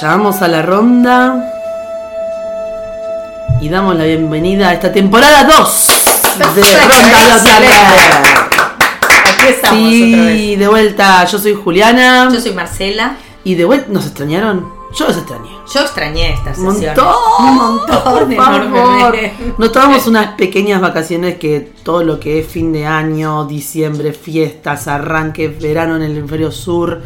Llamamos a la ronda y damos la bienvenida a esta temporada 2 de Ronda. Aquí estamos Sí, otra vez. de vuelta, yo soy Juliana. Yo soy Marcela. Y de vuelta, ¿nos extrañaron? Yo los extrañé. Yo extrañé estas Un sesiones. montón, Un montón, por favor. Nos tomamos unas pequeñas vacaciones que todo lo que es fin de año, diciembre, fiestas, arranque, verano en el hemisferio sur.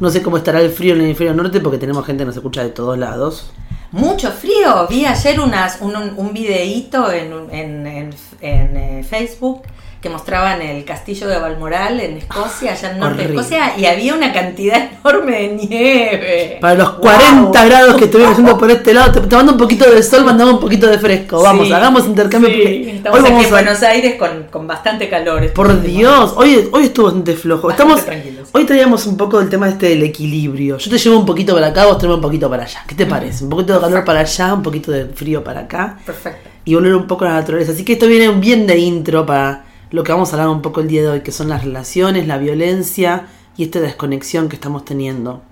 No sé cómo estará el frío en el hemisferio norte porque tenemos gente que nos escucha de todos lados. Mucho frío. Vi ayer unas, un, un, videíto en, en, en- en, eh, Facebook que mostraban el castillo de Balmoral en Escocia, allá en norte de. Escocia, y había una cantidad enorme de nieve. Para los Wow. 40 grados que estuvimos haciendo por este lado, te- tomando un poquito de sol, mandamos un poquito de fresco. Vamos, Sí, hagamos intercambio. sí, estamos hoy aquí vamos en a- Buenos Aires con, con bastante calor. Por Dios, hoy, hoy estuvo bastante flojo. Bastante Estamos, tranquilos. hoy traíamos un poco del tema este del equilibrio. Yo te llevo un poquito para acá, vos traes un poquito para allá. ¿Qué te parece? Un poquito de calor para allá, un poquito de frío para acá. Perfecto. Y volver un poco a la naturaleza. Así que esto viene bien de intro para lo que vamos a hablar un poco el día de hoy, que son las relaciones, la violencia y esta desconexión que estamos teniendo.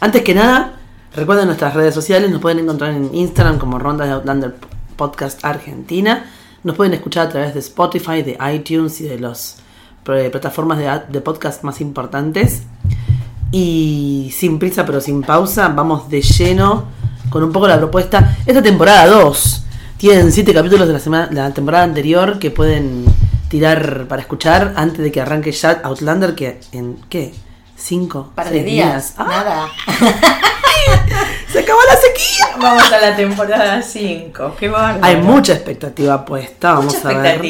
Antes que nada, recuerden nuestras redes sociales, nos pueden encontrar en Instagram como Ronda de Outlander Podcast Argentina. Nos pueden escuchar a través de Spotify, de iTunes y de las plataformas de, de podcast más importantes. Y sin prisa pero sin pausa, vamos de lleno con un poco la propuesta. Esta temporada 2 tienen 7 capítulos de la, semana, la temporada anterior que pueden tirar para escuchar antes de que arranque ya Outlander, que en ¿qué? ¿Cinco? Par de seis días. ¡Ah! Nada. ¡Se acabó la sequía! Vamos a la temporada 5. Qué bárbaro. Hay mucha expectativa puesta, vamos Mucha a ver.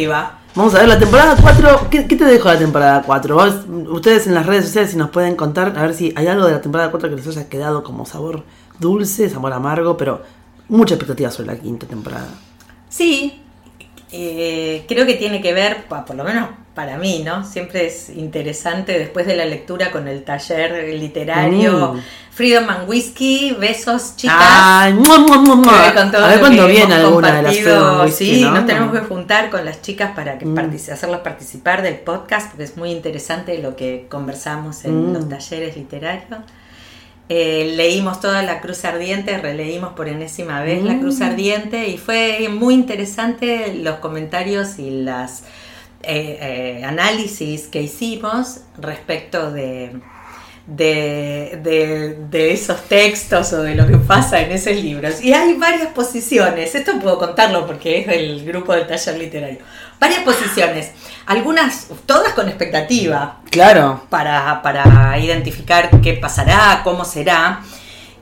Vamos a ver la temporada 4. ¿Qué, qué te dejó la temporada 4? Vos- Ustedes en las redes sociales si nos pueden contar, a ver si hay algo de la temporada 4 que les haya quedado como sabor dulce, sabor amargo, pero mucha expectativa sobre la quinta temporada. Sí, eh, creo que tiene que ver, por lo menos para mí, ¿no? Siempre es interesante después de la lectura con el taller literario Mm. Freedom and Whiskey, besos chicas. Ay, mua, mua, mua, mua. Eh, con todo a ver cuándo viene alguna de las. Freedom Whisky, Sí, ¿no? nos tenemos que juntar con las chicas para que Mm. hacerlas participar del podcast, porque es muy interesante lo que conversamos en Mm. los talleres literarios. Eh, leímos toda la Cruz Ardiente, releímos por enésima vez la Cruz Mm. Ardiente y fue muy interesante los comentarios y las eh, eh, análisis que hicimos respecto de, de, de- de esos textos o de lo que pasa en esos libros. Y hay varias posiciones, esto puedo contarlo porque es del grupo del taller literario, varias posiciones, algunas, todas con expectativa, Claro. para, para identificar qué pasará, cómo será.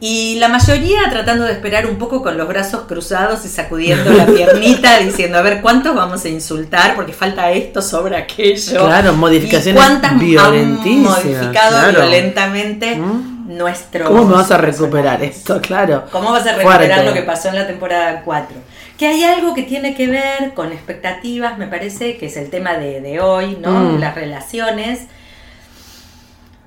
Y la mayoría tratando de esperar un poco con los brazos cruzados y sacudiendo la piernita, diciendo, a ver, ¿cuántos vamos a insultar? Porque falta esto, sobra aquello. Claro, modificaciones ¿Y cuántas han violentísimas, modificado claro. violentamente ¿Mm? nuestro... ¿Cómo me vas a recuperar esto? Claro. ¿Cómo vas a recuperar Fuerte. lo que pasó en la temporada 4? Que hay algo que tiene que ver con expectativas, me parece, que es el tema de, de hoy, ¿no? Mm. Las relaciones.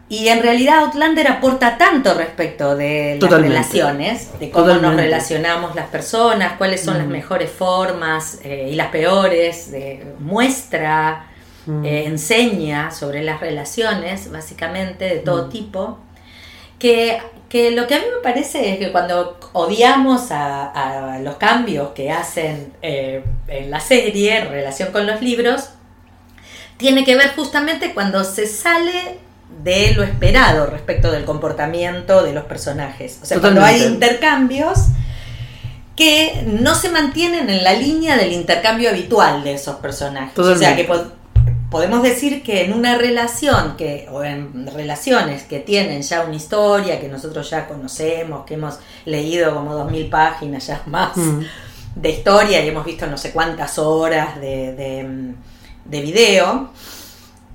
Y en realidad Outlander aporta tanto respecto de las Totalmente. relaciones, de cómo nos relacionamos las personas, cuáles son las Mm. mejores formas eh, y las peores, muestra, Mm. eh, enseña sobre las relaciones, básicamente, de Mm. todo tipo. Que, que lo que a mí me parece es que cuando odiamos a, a los cambios que hacen eh, en la serie en relación con los libros, tiene que ver justamente cuando se sale de lo esperado respecto del comportamiento de los personajes. O sea, cuando hay intercambios que no se mantienen en la línea del intercambio habitual de esos personajes. O sea, que podemos decir que en una relación que o en relaciones que tienen ya una historia que nosotros ya conocemos, que hemos leído como dos mil páginas ya más Mm. de historia y hemos visto no sé cuántas horas de, de, de video,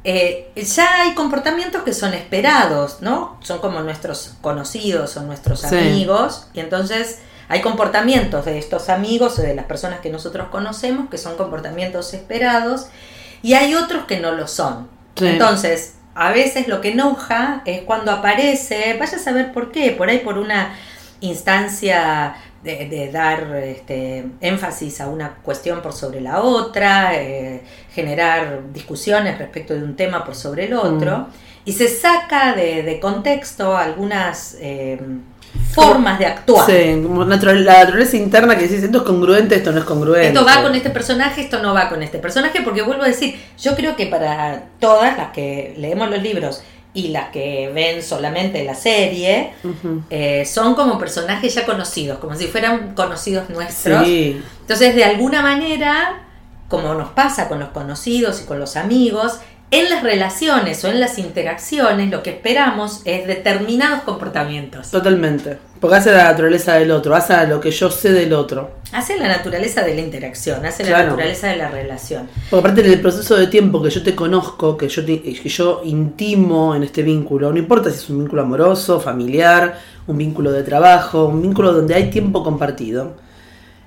eh, ya hay comportamientos que son esperados, ¿no? Son como nuestros conocidos o nuestros Sí. amigos, y entonces hay comportamientos de estos amigos o de las personas que nosotros conocemos que son comportamientos esperados, y hay otros que no lo son. Sí. Entonces, a veces lo que enoja es cuando aparece, vaya a saber por qué, por ahí por una instancia de, de dar este, énfasis a una cuestión por sobre la otra, eh, generar discusiones respecto de un tema por sobre el otro, Mm. y se saca de, de contexto algunas eh, formas de actuar. Sí, como natural- la naturaleza interna que decís, esto es congruente, esto no es congruente. Esto va con este personaje, esto no va con este personaje, porque vuelvo a decir, yo creo que para todas las que leemos los libros y las que ven solamente la serie, eh, son como personajes ya conocidos, como si fueran conocidos nuestros. Sí, Entonces, de alguna manera, como nos pasa con los conocidos y con los amigos, en las relaciones o en las interacciones, lo que esperamos es determinados comportamientos. totalmente. Porque hace la naturaleza del otro, hace lo que yo sé del otro. Hace la naturaleza de la interacción, hace la naturaleza de la relación. Porque aparte del proceso de tiempo que yo te conozco, que yo, te- que yo intimo en este vínculo, no importa si es un vínculo amoroso, familiar, un vínculo de trabajo, un vínculo donde hay tiempo compartido.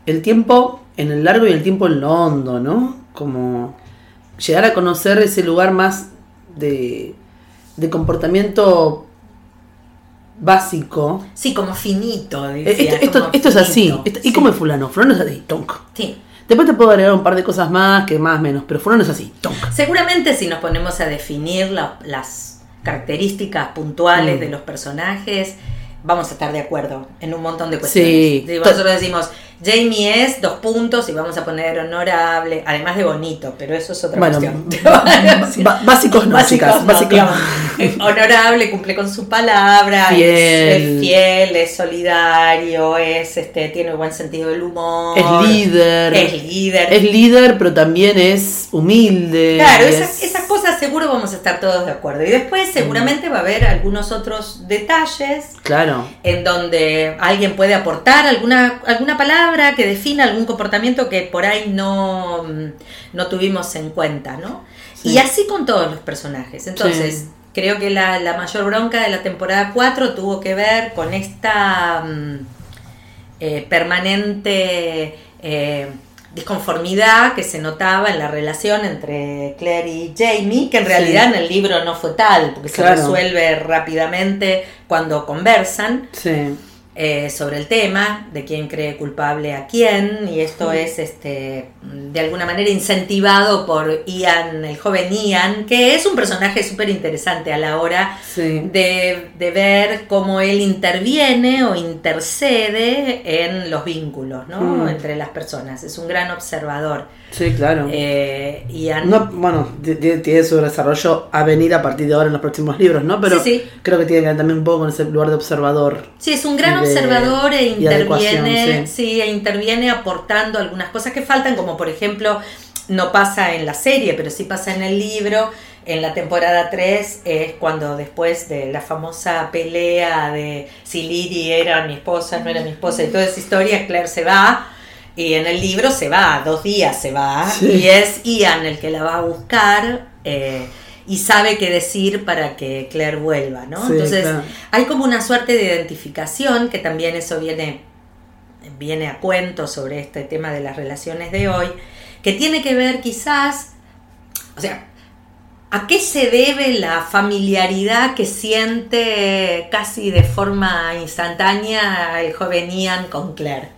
El tiempo en el largo y el tiempo en lo hondo, ¿no? Como llegar a conocer ese lugar más de, de comportamiento básico. Sí, como finito. Eh, decía, Esto, esto- como esto es así. ¿Y cómo es fulano? Fulano es así, tonk. Sí. Después te puedo agregar un par de cosas más, que más menos, pero fulano es así, tonk. Seguramente si nos ponemos a definir la- las características puntuales Mm. de los personajes, vamos a estar de acuerdo en un montón de cuestiones. Sí. Si nosotros decimos, Jamie es dos puntos y vamos a poner honorable, además de bonito, pero eso es otra Bueno, cuestión. básicos no, chicas, no, básicos honorable, cumple con su palabra, es- Fiel. Es, fiel, es solidario, es este, tiene buen sentido del humor. Es líder. Es líder. Es líder, pero también es humilde. Claro, es- esas, esas cosas seguro vamos a estar todos de acuerdo. Y después seguramente va a haber algunos otros detalles Claro. en donde alguien puede aportar alguna, alguna palabra que defina algún comportamiento que por ahí no, mm, no tuvimos en cuenta, ¿no? Sí. Y así con todos los personajes. Entonces, Sí. creo que la, la mayor bronca de la temporada 4 tuvo que ver con esta mm, eh, permanente eh, disconformidad que se notaba en la relación entre Claire y Jamie, que en Sí. realidad en el libro no fue tal, porque Claro. se resuelve rápidamente cuando conversan Sí. Eh, sobre el tema de quién cree culpable a quién y esto es este de alguna manera incentivado por Ian, el joven Ian, que es un personaje súper interesante a la hora Sí. de, de ver cómo él interviene o intercede en los vínculos ¿no? Mm. entre las personas. Es un gran observador. Sí, claro. Eh, Ian, No, bueno, tiene su desarrollo a venir a partir de ahora en los próximos libros, ¿no? Pero Sí, sí. creo que tiene que ver también un poco con ese lugar de observador. Sí, es un gran observador e interviene, sí. sí. e interviene aportando algunas cosas que faltan, como por ejemplo, no pasa en la serie, pero sí pasa en el libro. En la temporada 3 es cuando después de la famosa pelea de si Liri era mi esposa, no era mi esposa y toda esa historia, Claire se va. Y en el libro se va, dos días se va, Sí. y es Ian el que la va a buscar eh, y sabe qué decir para que Claire vuelva, ¿no? Sí, Entonces, claro. hay como una suerte de identificación, que también eso viene, viene a cuento sobre este tema de las relaciones de hoy, que tiene que ver quizás, o sea, ¿a qué se debe la familiaridad que siente casi de forma instantánea el joven Ian con Claire?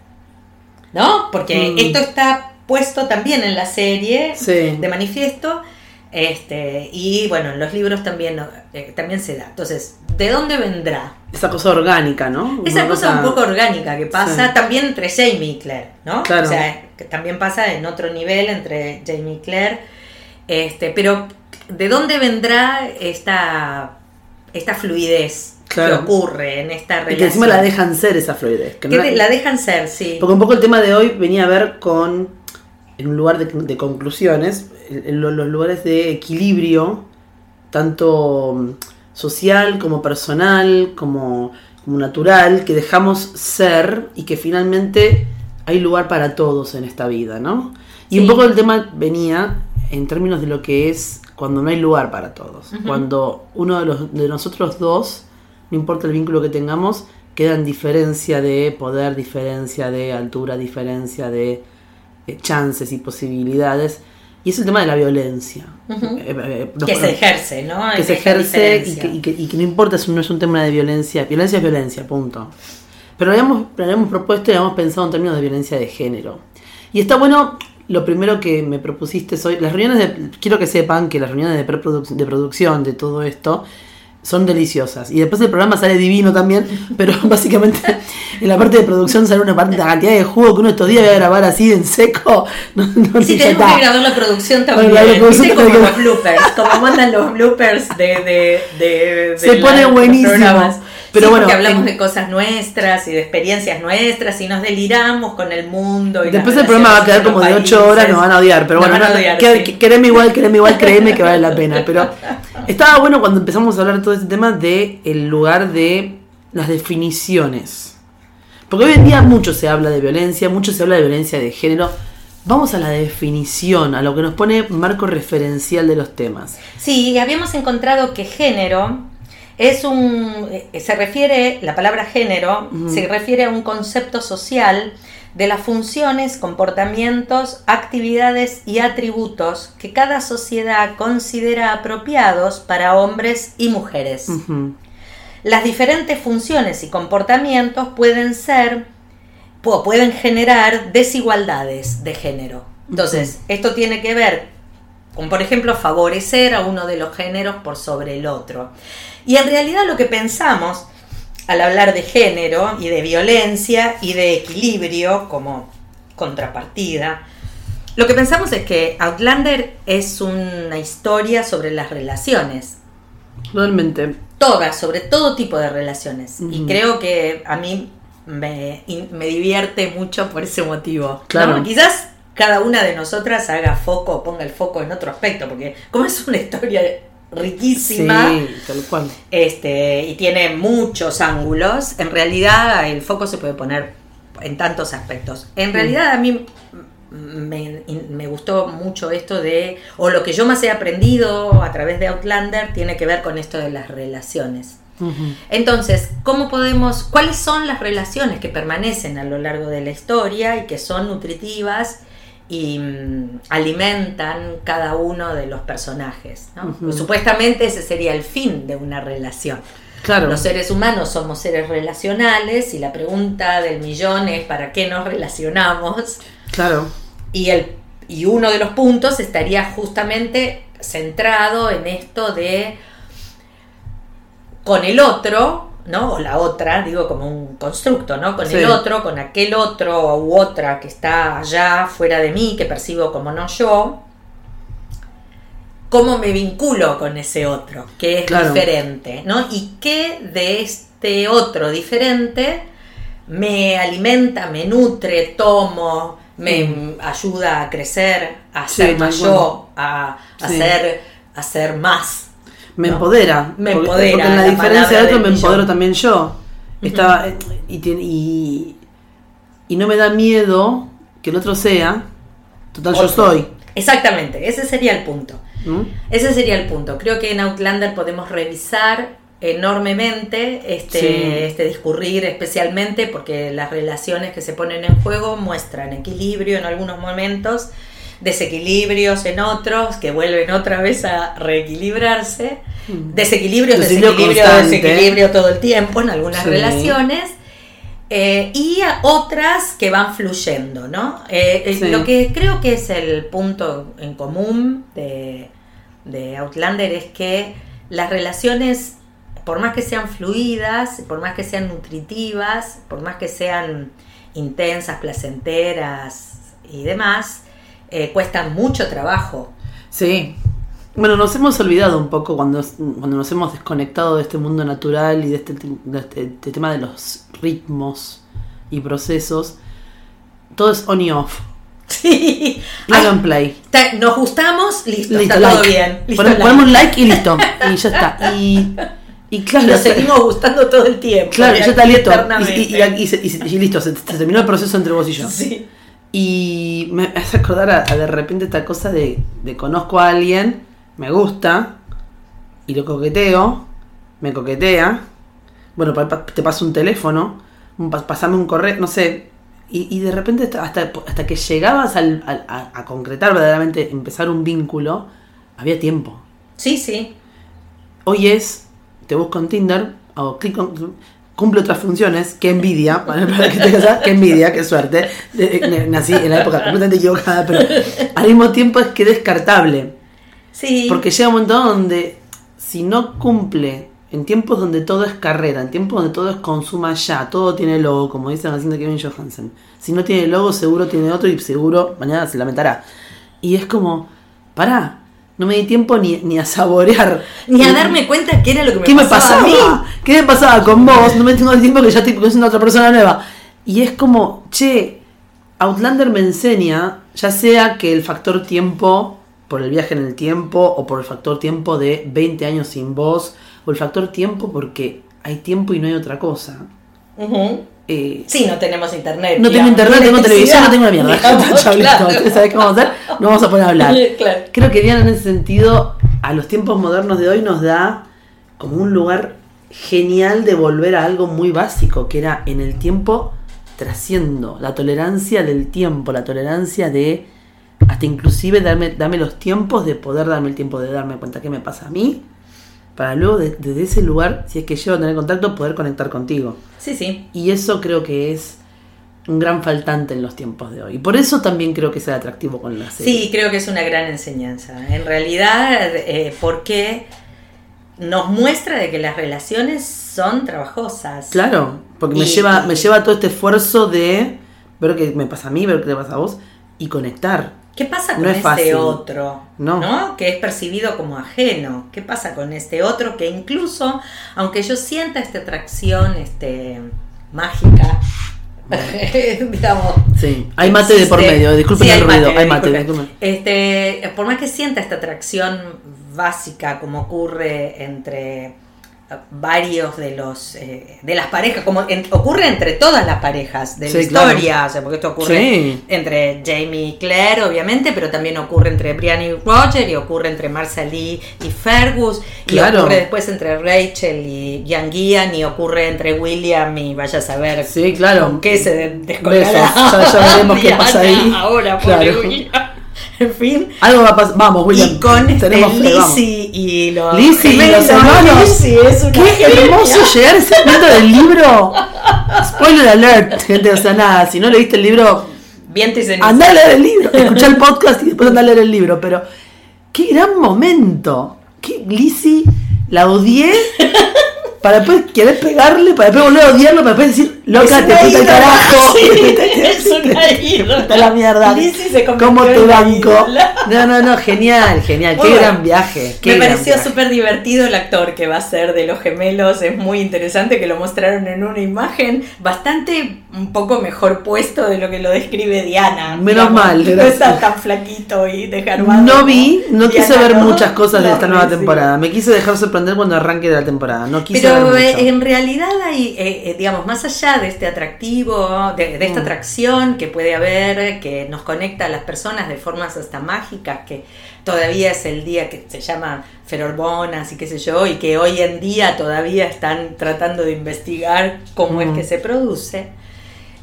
¿No? Porque Mm. esto está puesto también en la serie Sí. de manifiesto. Este, y bueno, en los libros también, eh, también se da. Entonces, ¿de dónde vendrá? Esa cosa orgánica, ¿no? Esa Una cosa un poco orgánica que pasa Sí. también entre Jamie y Claire, ¿no? Claro. O sea, que también pasa en otro nivel entre Jamie y Claire. Este, pero ¿de dónde vendrá esta, esta fluidez Claro. que ocurre en esta Y relación? que encima la dejan ser esa fluidez. que Que no de- la dejan ser, sí. Porque un poco el tema de hoy venía a ver con, en un lugar de, de conclusiones, el- los lugares de equilibrio, tanto mm, social como personal, como, como natural, que dejamos ser y que finalmente hay lugar para todos en esta vida, ¿no? Y un Sí. poco el tema venía en términos de lo que es cuando no hay lugar para todos, cuando uno de, los, de nosotros dos, no importa el vínculo que tengamos, queda en diferencia de poder, diferencia de altura, diferencia de eh, chances y posibilidades. Y es el tema de la violencia. Eh, eh, que se ejerce, ¿no? que se ejerce y que, y que- y que no importa si no es un tema de violencia. Violencia es violencia, punto. Pero lo habíamos, lo habíamos propuesto y habíamos pensado en términos de violencia de género. Y está bueno, lo primero que me propusiste hoy, las reuniones de, quiero que sepan que las reuniones de, preproduc- de producción de todo esto, son deliciosas. Y después el programa sale divino también, pero básicamente en la parte de producción sale una, parte, cantidad de jugo que uno estos días va a grabar así en seco. No, no sí, tenemos que grabar la producción también. La producción como los bloopers, como mandan los bloopers de, de, Se pone buenísimo. Pero bueno, porque hablamos de cosas nuestras y de experiencias nuestras y nos deliramos con el mundo. Y Después el programa va a quedar como de 8 horas, nos van a odiar. Pero bueno, quereme igual, quereme igual, créeme que vale la pena. Pero estaba bueno cuando empezamos a hablar de todo este tema de el lugar de las definiciones. Porque hoy en día mucho se habla de violencia, mucho se habla de violencia de género. Vamos a la definición, a lo que nos pone marco referencial de los temas. Sí, habíamos encontrado que género es un, eh, se refiere, la palabra género se refiere a un concepto social de las funciones, comportamientos, actividades y atributos que cada sociedad considera apropiados para hombres y mujeres. Las diferentes funciones y comportamientos pueden ser o pueden generar desigualdades de género. Entonces, esto tiene que ver con, por ejemplo, favorecer a uno de los géneros por sobre el otro. Y en realidad lo que pensamos al hablar de género y de violencia y de equilibrio como contrapartida, lo que pensamos es que Outlander es una historia sobre las relaciones. Realmente. Todas, sobre todo tipo de relaciones. Y creo que a mí me, divierte mucho por ese motivo. Claro. Quizás cada una de nosotras haga foco, ponga el foco en otro aspecto, porque como es una historia riquísima. Este, y tiene muchos ángulos. En realidad, el foco se puede poner en tantos aspectos. En realidad, a mí me, gustó mucho esto de, o lo que yo más he aprendido a través de Outlander tiene que ver con esto de las relaciones. Entonces, ¿cómo podemos, cuáles son las relaciones que permanecen a lo largo de la historia y que son nutritivas y mm, alimentan cada uno de los personajes. Supuestamente ese sería el fin de una relación. Claro. Los seres humanos somos seres relacionales y la pregunta del millón es ¿para qué nos relacionamos? Claro. Y, el, y uno de los puntos estaría justamente centrado en esto de con el otro ¿no? O la otra, digo como un constructo, ¿no? Con el otro, con aquel otro u otra que está allá fuera de mí, que percibo como no yo. ¿Cómo me vinculo con ese otro, que es diferente, ¿no? Y qué de este otro diferente me alimenta, me nutre, tomo, me mm. ayuda a crecer, a ser más yo, a, a ser más, me empodera. Me empodera. Porque en la, diferencia de otro me empodero también yo. Estaba, y, y, no me da miedo que el otro sea, total yo soy. Exactamente, ese sería el punto. ¿Mm? Ese sería el punto. Creo que en Outlander podemos revisar enormemente este, este discurrir, especialmente porque las relaciones que se ponen en juego muestran equilibrio en algunos momentos desequilibrios en otros que vuelven otra vez a reequilibrarse, mm. desequilibrios, desequilibrio, desequilibrio todo el tiempo en algunas relaciones. Eh, y a otras que van fluyendo, ¿no? Eh, eh, lo que creo que es el punto en común de, de Outlander es que las relaciones, por más que sean fluidas, por más que sean nutritivas, por más que sean intensas, placenteras y demás, eh, cuesta mucho trabajo. Sí. Bueno, nos hemos olvidado un poco cuando, cuando nos hemos desconectado de este mundo natural y de este, este, este, tema de los ritmos y procesos. Todo es on y off. Sí. Plug and play. Nos gustamos, listo, está todo bien. ponemos, like. y listo. Y ya está. Y, y claro. Nos seguimos gustando todo el tiempo. Claro, ya está listo. Y, y, listo, se, se, terminó el proceso entre vos y yo. Sí. Y me hace acordar a, de repente esta cosa de, de, conozco a alguien, me gusta, y lo coqueteo, me coquetea, bueno, te paso un teléfono, pasame un correo, no sé, y, de repente hasta, hasta que llegabas al, a, a, concretar verdaderamente, empezar un vínculo, había tiempo. Sí, sí. Hoy es, te busco en Tinder, hago clic cumple otras funciones, qué envidia, para que te qué envidia, qué suerte. Nací en la época completamente equivocada, pero al mismo tiempo es que descartable. Sí. Porque llega un momento donde si no cumple En tiempos donde todo es carrera, en tiempos donde todo es consuma ya, todo tiene logo, como dice la canción de Kevin Johansen. Si no tiene logo, seguro tiene otro y seguro mañana se lamentará. Y es como, pará, no me di tiempo ni, ni a saborear. Ni a darme cuenta qué era lo que me ¿Qué me pasaba a mí. pasaba? ¿Qué me pasaba con vos? No me tengo el tiempo que ya estoy conociendo a otra persona nueva. Y es como, che, Outlander me enseña, ya sea que el factor tiempo, por el viaje en el tiempo, o por el factor tiempo de 20 años sin vos, o el factor tiempo porque hay tiempo y no hay otra cosa. Ujú. Eh, Sí, no tenemos internet. no tengo internet, tengo televisión, no tengo electricidad, mierda. digamos, Ya listo, claro. ¿ustedes saben qué vamos a hacer? No vamos a poner a hablar. Claro. Creo que Diana en ese sentido, a los tiempos modernos de hoy, nos da como un lugar genial de volver a algo muy básico, que era en el tiempo trasciendo, la tolerancia del tiempo, la tolerancia de hasta inclusive darme, darme los tiempos de poder darme el tiempo de darme cuenta qué me pasa a mí, para luego de- desde ese lugar, si es que llego a tener contacto, poder conectar contigo. Sí, sí. Y eso creo que es un gran faltante en los tiempos de hoy. Y por eso también creo que es el atractivo con la serie. Sí, creo que es una gran enseñanza. En realidad, eh, porque nos muestra de que las relaciones son trabajosas. Claro, porque me Y- lleva, me lleva todo este esfuerzo de ver qué me pasa a mí, ver qué te pasa a vos y conectar. ¿Qué pasa No con es este fácil. otro? No. Que es percibido como ajeno. ¿Qué pasa con este otro que incluso, aunque yo sienta esta atracción este, mágica, digamos, Sí, hay mate de por medio, disculpen Sí, el ruido, hay mate, disculpen. Este, por más que sienta esta atracción básica como ocurre entre varios de los eh, de las parejas, como en- ocurre entre todas las parejas de la Sí, claro. historia, o sea, porque esto ocurre Sí. entre Jamie y Claire, obviamente, pero también ocurre entre Brian y Roger, y ocurre entre Marcia Lee y Fergus, Claro. y ocurre después entre Rachel y Jan Gian, y ocurre entre William y vaya a saber Sí, claro. con qué se descolgará. ya, ya veremos qué pasa ahí. Ahora, Claro. En fin. Algo va a pasar. Vamos, William. Y con este. Lizzie y los Lizzie y los hermanos. Lizzie es una Qué hermoso llegar a ese momento del libro. Spoiler alert, gente. O sea, nada, si no leíste el libro, Viento y ceniza. Andá a leer el libro, escuchá el podcast y después andá a leer el libro. Pero qué gran momento. Que Lizzie la odié para después querer pegarle, para después volver a odiarlo, para después decir, loca, te al ídola, carajo. sí, es una ídola. Está la mierda. Lizzie se convirtió ¿Cómo te en una banco? No, no, no, genial, genial. Muy qué bueno. gran viaje. qué Me gran pareció súper divertido el actor que va a ser de los gemelos. Es muy interesante que lo mostraron en una imagen bastante un poco mejor puesto de lo que lo describe Diana. Menos mal, No está tan flaquito y desgarbado. No vi, no quise ver ¿no? muchas cosas de esta nueva sí. temporada. Me quise dejar sorprender cuando arranque de la temporada. No quise Pero ver eh, mucho. en realidad hay, eh, eh, digamos, más allá de este atractivo, de, de esta Mm. atracción que puede haber, que nos conecta a las personas de formas hasta mágicas, que todavía es el día que se llama ferorbonas y qué sé yo, y que hoy en día todavía están tratando de investigar cómo es que se produce.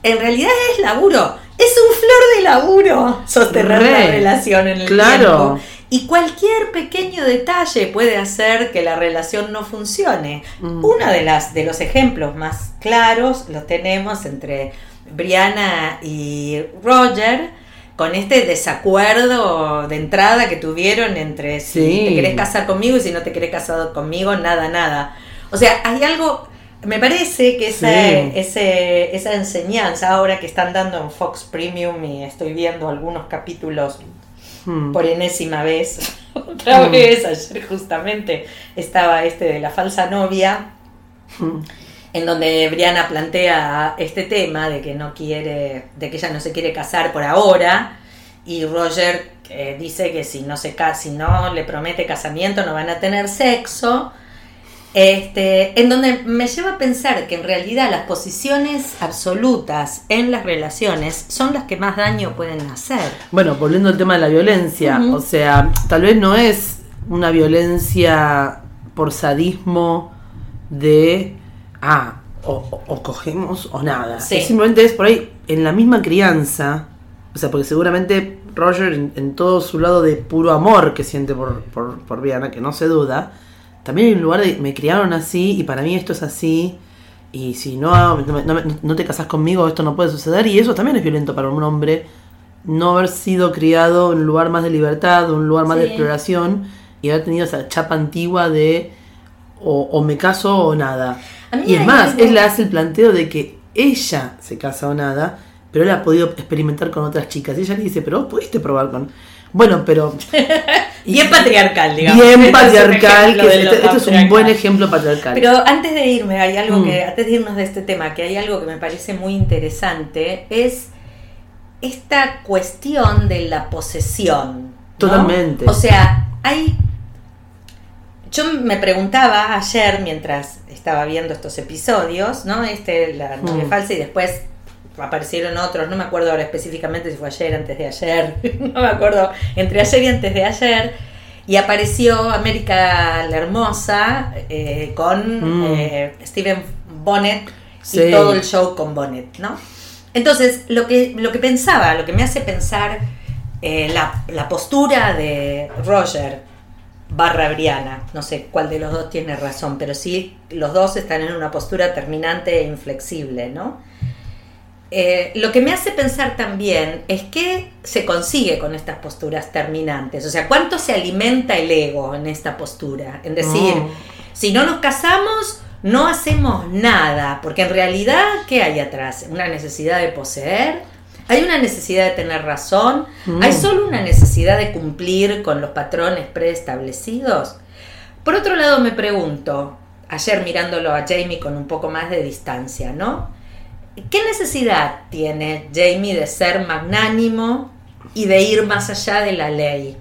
En realidad es laburo, es un flor de laburo sostener Re, la relación en el claro. tiempo. Y cualquier pequeño detalle puede hacer que la relación no funcione. Mm. Uno de, las, de los ejemplos más claros lo tenemos entre Brianna y Roger, con este desacuerdo de entrada que tuvieron entre si Sí. te querés casar conmigo y si no te querés casar conmigo, nada, nada. O sea, hay algo, me parece que esa, Sí. ese- esa enseñanza ahora que están dando en Fox Premium y estoy viendo algunos capítulos Mm. por enésima vez, otra Mm. vez, ayer justamente estaba este de la falsa novia, Mm. En donde Brianna plantea este tema de que no quiere, de que ella no se quiere casar por ahora, y Roger eh, dice que si no se si no le promete casamiento no van a tener sexo. Este, en donde me lleva a pensar que en realidad las posiciones absolutas en las relaciones son las que más daño pueden hacer. Bueno, volviendo al tema de la violencia, o sea, tal vez no es una violencia por sadismo de, ah, o, cogemos o nada. Sí. Es simplemente es por ahí, en la misma crianza, o sea, porque seguramente Roger, en, en todo su lado de puro amor que siente por, por, por Brianna, que no se duda, también hay un lugar de, me criaron así y para mí esto es así. Y si no, no, no- no te casas conmigo, esto no puede suceder. Y eso también es violento para un hombre no haber sido criado en un lugar más de libertad, un lugar más de exploración y haber tenido esa chapa antigua de o, o me caso o nada. Y es más, él le hace el planteo de que ella se casa o nada, pero él ha podido experimentar con otras chicas. Y ella le dice, pero vos pudiste probar con... Bueno, pero Bien patriarcal, digamos. bien Este patriarcal, que de es- este, este un patriarcal. buen ejemplo patriarcal. Pero antes de irme, hay algo Mm. que, antes de irnos de este tema, que hay algo que me parece muy interesante, es esta cuestión de la posesión. ¿no? Totalmente. O sea, hay. Yo me preguntaba ayer mientras estaba viendo estos episodios, ¿no? Este, la novia Mm. falsa, y después aparecieron otros, no me acuerdo ahora específicamente si fue ayer, antes de ayer, no me acuerdo, entre ayer y antes de ayer, y apareció América la Hermosa eh, con Mm. eh, Steven Bonnet Sí. y todo el show con Bonnet, ¿no? Entonces, lo que, lo que pensaba, lo que me hace pensar eh, la, la postura de Roger barra Briana, no sé cuál de los dos tiene razón, pero sí los dos están en una postura terminante e inflexible, ¿no? Eh, lo que me hace pensar también es qué se consigue con estas posturas terminantes, o sea, cuánto se alimenta el ego en esta postura, en decir, si no nos casamos, no hacemos nada, porque en realidad, ¿qué hay atrás? ¿Una necesidad de poseer? ¿Hay una necesidad de tener razón? Mm. ¿Hay solo una necesidad de cumplir con los patrones preestablecidos? Por otro lado, me pregunto, ayer mirándolo a Jamie con un poco más de distancia, ¿no? ¿Qué necesidad tiene Jamie de ser magnánimo y de ir más allá de la ley?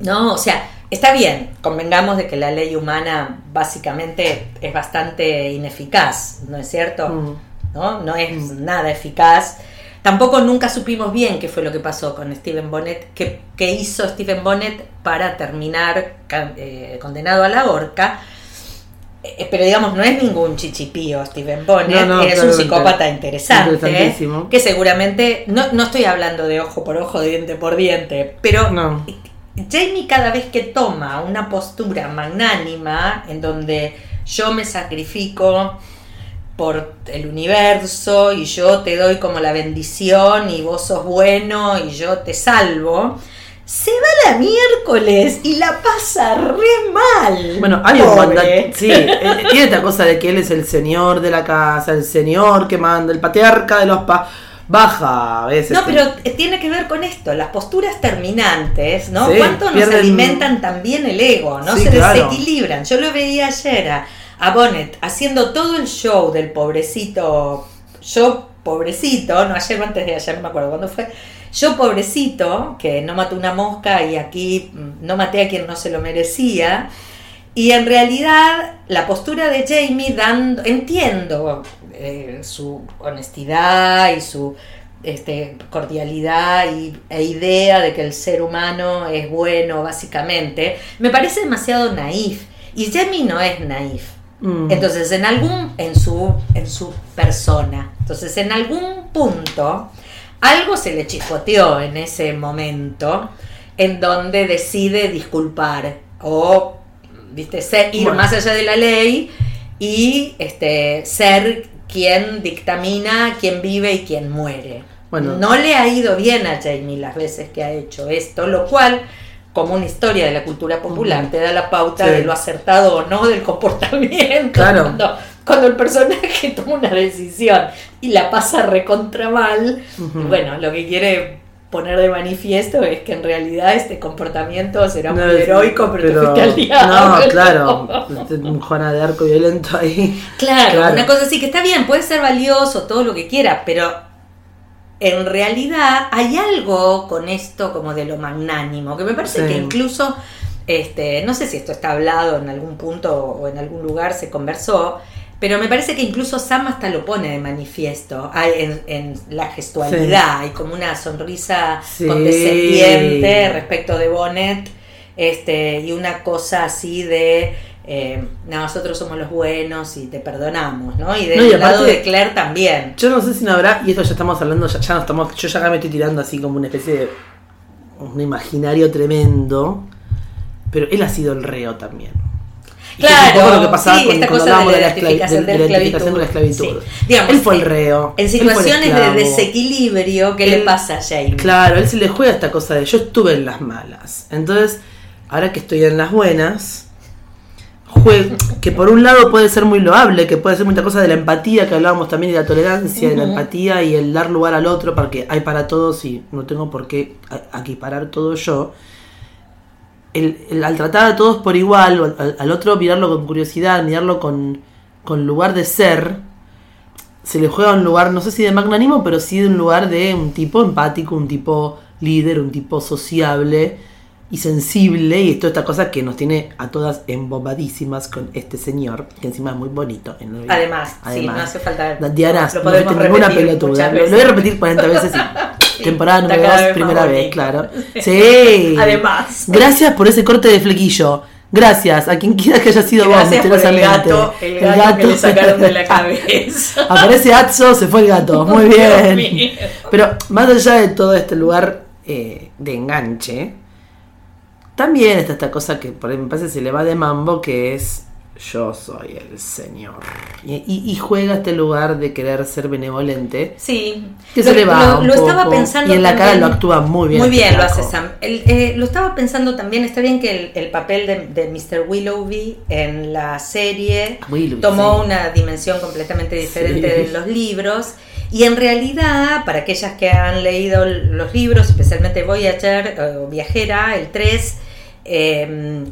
No, o sea, está bien, convengamos de que la ley humana básicamente es bastante ineficaz, ¿no es cierto? Mm. ¿No? No es nada eficaz. Tampoco nunca supimos bien qué fue lo que pasó con Stephen Bonnet, qué, qué hizo Stephen Bonnet para terminar eh, condenado a la horca. Eh, pero digamos, no es ningún chichipío Stephen Bonnet, No, no, es un psicópata interesante, Interesantísimo. que seguramente, no, no estoy hablando de ojo por ojo, de diente por diente, pero No. Jamie cada vez que toma una postura magnánima en donde yo me sacrifico por el universo y yo te doy como la bendición y vos sos bueno y yo te salvo, se va la miércoles y la pasa re mal. Bueno, hay un mandato. Sí, eh, tiene esta cosa de que él es el señor de la casa, el señor que manda, el patriarca de los pa. Baja a veces. No, pero tiene que ver con esto, las posturas terminantes, ¿no? Sí, ¿Cuánto nos alimentan también el ego? ¿No? Sí, Se claro. desequilibran. Yo lo veía ayer a, a Bonnet haciendo todo el show del pobrecito, yo pobrecito, no ayer o antes de ayer, no me acuerdo cuándo fue. Yo pobrecito, que no mató una mosca y aquí mm, no maté a quien no se lo merecía. Y en realidad la postura de Jamie dando, entiendo eh, su honestidad y su este, cordialidad y, e idea de que el ser humano es bueno básicamente, me parece demasiado naif. Y Jamie no es naif. Mm. Entonces, en algún, en su, en su persona. Entonces, en algún punto, algo se le chispoteó en ese momento en donde decide disculpar o, viste, ser- ir Bueno. más allá de la ley y este, ser quien dictamina quién vive y quién muere. Bueno. No le ha ido bien a Jamie las veces que ha hecho esto, lo cual, como una historia de la cultura popular, te da la pauta Sí. de lo acertado o no del comportamiento. Claro. Cuando, cuando el personaje toma una decisión y la pasa recontra mal, bueno, lo que quiere poner de manifiesto es que en realidad este comportamiento será No, muy es- heroico, pero, te fuiste al diablo. No, claro. Un Juana de arco violento ahí. Claro, Claro. una cosa así que está bien, puede ser valioso, todo lo que quiera, pero en realidad hay algo con esto como de lo magnánimo, que me parece Sí. que incluso, este, no sé si esto está hablado en algún punto o en algún lugar se conversó, pero me parece que incluso Sam hasta lo pone de manifiesto hay en, en la gestualidad, hay como una sonrisa Sí. condescendiente respecto de Bonnet, este, y una cosa así de eh, no, nosotros somos los buenos y te perdonamos, ¿no? Y del No, y lado aparte- de Claire también. Yo no sé si no habrá, y esto ya estamos hablando, ya, ya no estamos, yo ya acá me estoy tirando así como una especie de un imaginario tremendo, pero él ha sido el reo también. Y que es Claro, lo que pasaba sí, con- esta cosa de la identificación de- de de la de esclavitud. Sí. Digamos, él fue el reo. En situaciones de desequilibrio, ¿qué le Él- pasa a Jamie? Claro, él se le juega esta cosa de yo estuve en las malas. Entonces, ahora que estoy en las buenas, que por un lado puede ser muy loable, que puede ser mucha cosa de la empatía, que hablábamos también de la tolerancia, de la empatía y el dar lugar al otro, porque hay para todos y no tengo por qué a- equiparar todo yo. El, el- al tratar a todos por igual, al otro mirarlo con curiosidad, mirarlo con, con lugar de ser, se le juega un lugar, no sé si de magnánimo, pero sí de un lugar de un tipo empático, un tipo líder, un tipo sociable y sensible, y toda esta cosa que nos tiene a todas embobadísimas con este señor, que encima es muy bonito. en el- Además, sí, no hace falta- Diana, lo no viste ninguna pelotuda. Lo, lo voy a repetir 40 veces, sí. Sí, Temporada número cada 2, vez más primera vez, claro. Sí. Además. Gracias por ese corte de flequillo. Gracias a quien quiera que haya sido vos, Gracias por el gato, el gato, que le sacaron de la cabeza. Aparece Atso, se fue el gato. Muy bien. Pero más allá de todo este lugar eh, de enganche, también está esta cosa que por ahí me parece se le va de mambo, que es yo soy el señor. Y, y- y juega este lugar de querer ser benevolente. Sí. Que se le va Lo, un lo estaba pensando. y en la cara lo actúa muy bien Muy este bien lo hace Sam. El- eh, lo estaba pensando también, está bien que el, el papel de, de Mr. Willoughby en la serie Willoughby, tomó sí. una dimensión completamente diferente Sí. de los libros. Y en realidad, para aquellas que han leído los libros, especialmente Voyager eh, o Viajera, el 3, eh,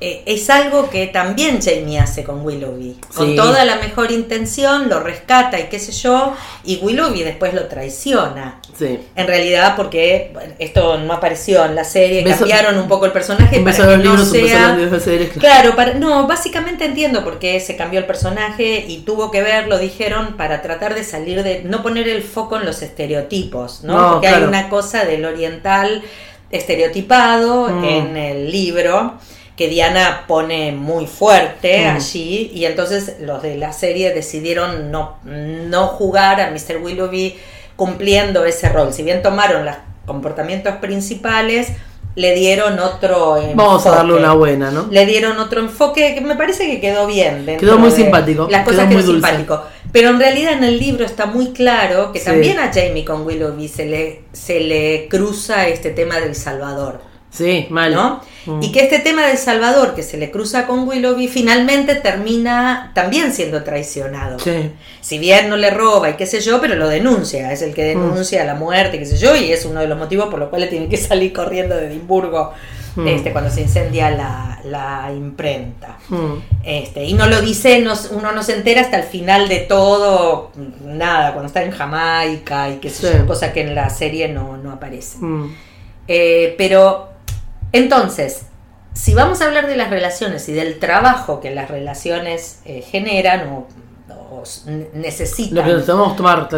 eh, es algo que también Jamie hace con Willoughby. Con Sí. toda la mejor intención, lo rescata y qué sé yo, y Willoughby después lo traiciona. Sí. En realidad, porque esto no apareció en la serie, Beso- cambiaron un poco el personaje para que no libros, a sea... series. Claro, para, no, básicamente entiendo por qué se cambió el personaje y tuvo que ver, lo dijeron, para tratar de salir de, no poner el foco en los estereotipos, ¿no? No, Porque hay una cosa del oriental estereotipado Mm. en el libro que Diana pone muy fuerte Mm. allí y entonces los de la serie decidieron no, no jugar a Mr. Willoughby cumpliendo ese rol. Si bien tomaron los comportamientos principales, le dieron otro Vamos a darle enfoque. una buena, ¿no? Le dieron otro enfoque que me parece que quedó bien. Quedó muy de simpático, Las cosas quedó quedó muy dulce. simpático. Pero en realidad en el libro está muy claro que Sí. también a Jamie con Willoughby se le, se le cruza este tema del Salvador. Sí, mal. ¿no? Mm. Y que este tema del Salvador que se le cruza con Willoughby finalmente termina también siendo traicionado. Sí. Si bien no le roba y qué sé yo, pero lo denuncia, es el que Mm. denuncia la muerte, qué sé yo, y es uno de los motivos por los cuales tiene que salir corriendo de Edimburgo Mm. este, cuando se incendia la, la imprenta. Mm. Este, y no lo dice, no- uno no se entera hasta el final de todo, nada, cuando está en Jamaica y sé Sí. yo, cosa que en la serie no, no aparece. Mm. Eh, pero entonces, si vamos a hablar de las relaciones y del trabajo que las relaciones eh, generan o, que necesitan que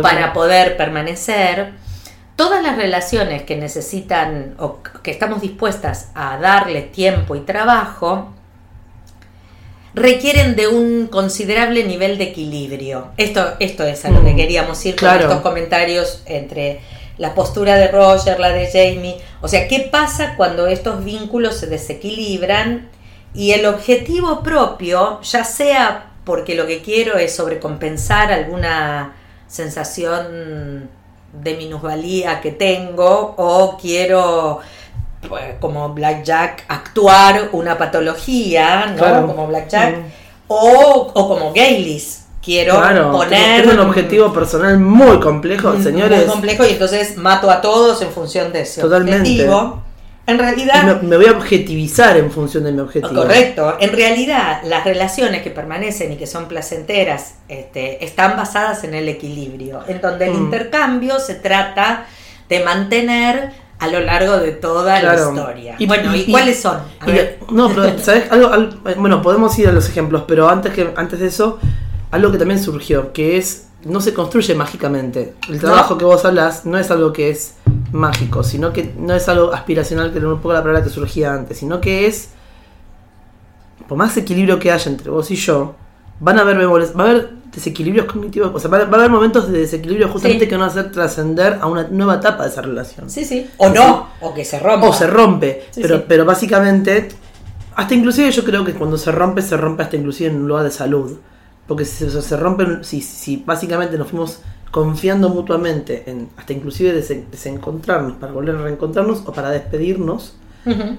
para poder permanecer, todas las relaciones que necesitan o que estamos dispuestas a darle tiempo y trabajo requieren de un considerable nivel de equilibrio. Esto, esto es a lo que Mm, queríamos ir claro. con estos comentarios entre la postura de Roger, la de Jamie. O sea, ¿qué pasa cuando estos vínculos se desequilibran y el objetivo propio, ya sea porque lo que quiero es sobrecompensar alguna sensación de minusvalía que tengo o quiero pues, como Blackjack actuar una patología, ¿no? Claro. Como Blackjack Mm. o, o como Gaylis. Quiero Claro, poner tengo un objetivo personal muy complejo, muy señores. complejo y entonces mato a todos en función de ese Totalmente. objetivo. En realidad, me, me voy a objetivizar en función de mi objetivo. correcto, en realidad las relaciones que permanecen y que son placenteras este, están basadas en el equilibrio, en donde el Mm. intercambio se trata de mantener a lo largo de toda Claro. la historia. Y- bueno, ¿y, y- cuáles son? A Y- ver. no, pero ¿sabes? Algo, al- bueno, podemos ir a los ejemplos, pero antes, que, antes de eso, algo que también surgió, que es, no se construye mágicamente. El trabajo que vos hablas no es algo que es mágico, sino que no es algo aspiracional, que era un poco la palabra que surgía antes, sino que es, por más equilibrio que haya entre vos y yo, van a haber, va a haber desequilibrios cognitivos, o sea, va a, haber momentos de desequilibrio justamente Sí. que van a hacer trascender a una nueva etapa de esa relación. Sí, sí. O no, o que se rompa. O se rompe. Sí, pero, sí. pero básicamente, hasta inclusive yo creo que cuando se rompe, se rompe hasta inclusive en un lugar de salud. Porque si se, se rompe, si, si básicamente nos fuimos confiando mutuamente en hasta inclusive desen- desencontrarnos para volver a reencontrarnos o para despedirnos,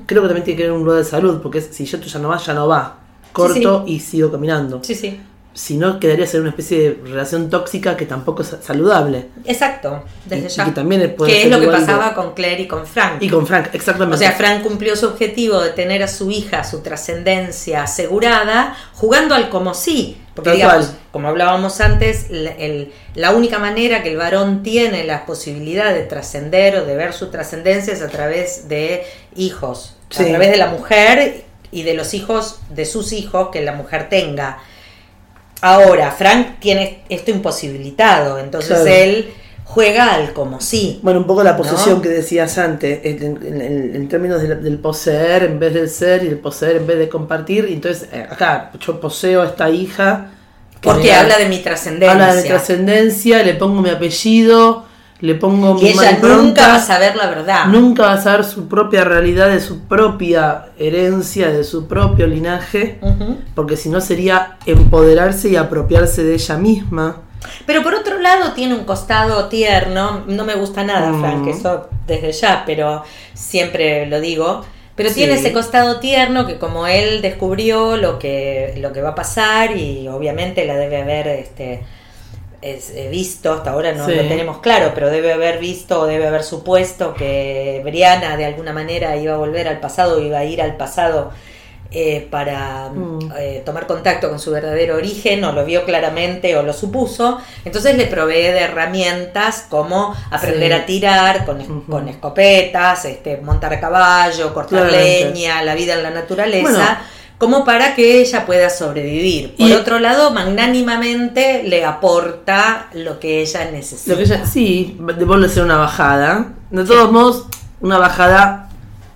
creo que también tiene que haber un lugar de salud, porque es- si ya tú ya no vas, ya no va. corto y sigo caminando. Sí, sí. Si no, quedaría ser una especie de relación tóxica que tampoco es saludable. Exacto, desde Y- ya. y que también puede que es lo que de- pasaba con Claire y con Frank. Y con Frank, exactamente. O sea, Frank cumplió su objetivo de tener a su hija, su trascendencia asegurada, jugando al como sí. Porque, digamos, cual. como hablábamos antes, la, el- la única manera que el varón tiene la posibilidad de trascender o de ver su trascendencia es a través de hijos, Sí. a través de la mujer y de los hijos de sus hijos que la mujer tenga. Ahora, Frank tiene esto imposibilitado, entonces Claro. él juega al como sí. Bueno, un poco la posesión ¿No? que decías antes, en, en- en- en términos del, del poseer en vez del ser y el poseer en vez de compartir. Y entonces, eh, acá, yo poseo a esta hija. que Porque habla de mi trascendencia. habla de mi trascendencia, le pongo mi apellido, le pongo mi Y ella nunca va a saber la verdad. Nunca va a saber su propia realidad, de su propia herencia, de su propio linaje, porque si no sería empoderarse y apropiarse de ella misma. Pero por otro lado tiene un costado tierno, no me gusta nada, Mm. Frank, eso desde ya, pero siempre lo digo. Pero Sí. tiene ese costado tierno que como él descubrió lo que, lo que va a pasar y obviamente la debe haber este, es- eh, visto, hasta ahora no Sí. lo tenemos claro, pero debe haber visto o debe haber supuesto que Brianna de alguna manera iba a volver al pasado, iba a ir al pasado eh, para Mm. eh, tomar contacto con su verdadero origen, o lo vio claramente o lo supuso, entonces le provee de herramientas como aprender Sí. a tirar con, con escopetas, este, montar a caballo, cortar Claramente. leña, la vida en la naturaleza. Bueno. como para que ella pueda sobrevivir. Por Y- otro lado, magnánimamente le aporta lo que ella necesita. Lo que ella, sí, debo ser una bajada. De todos modos, una bajada.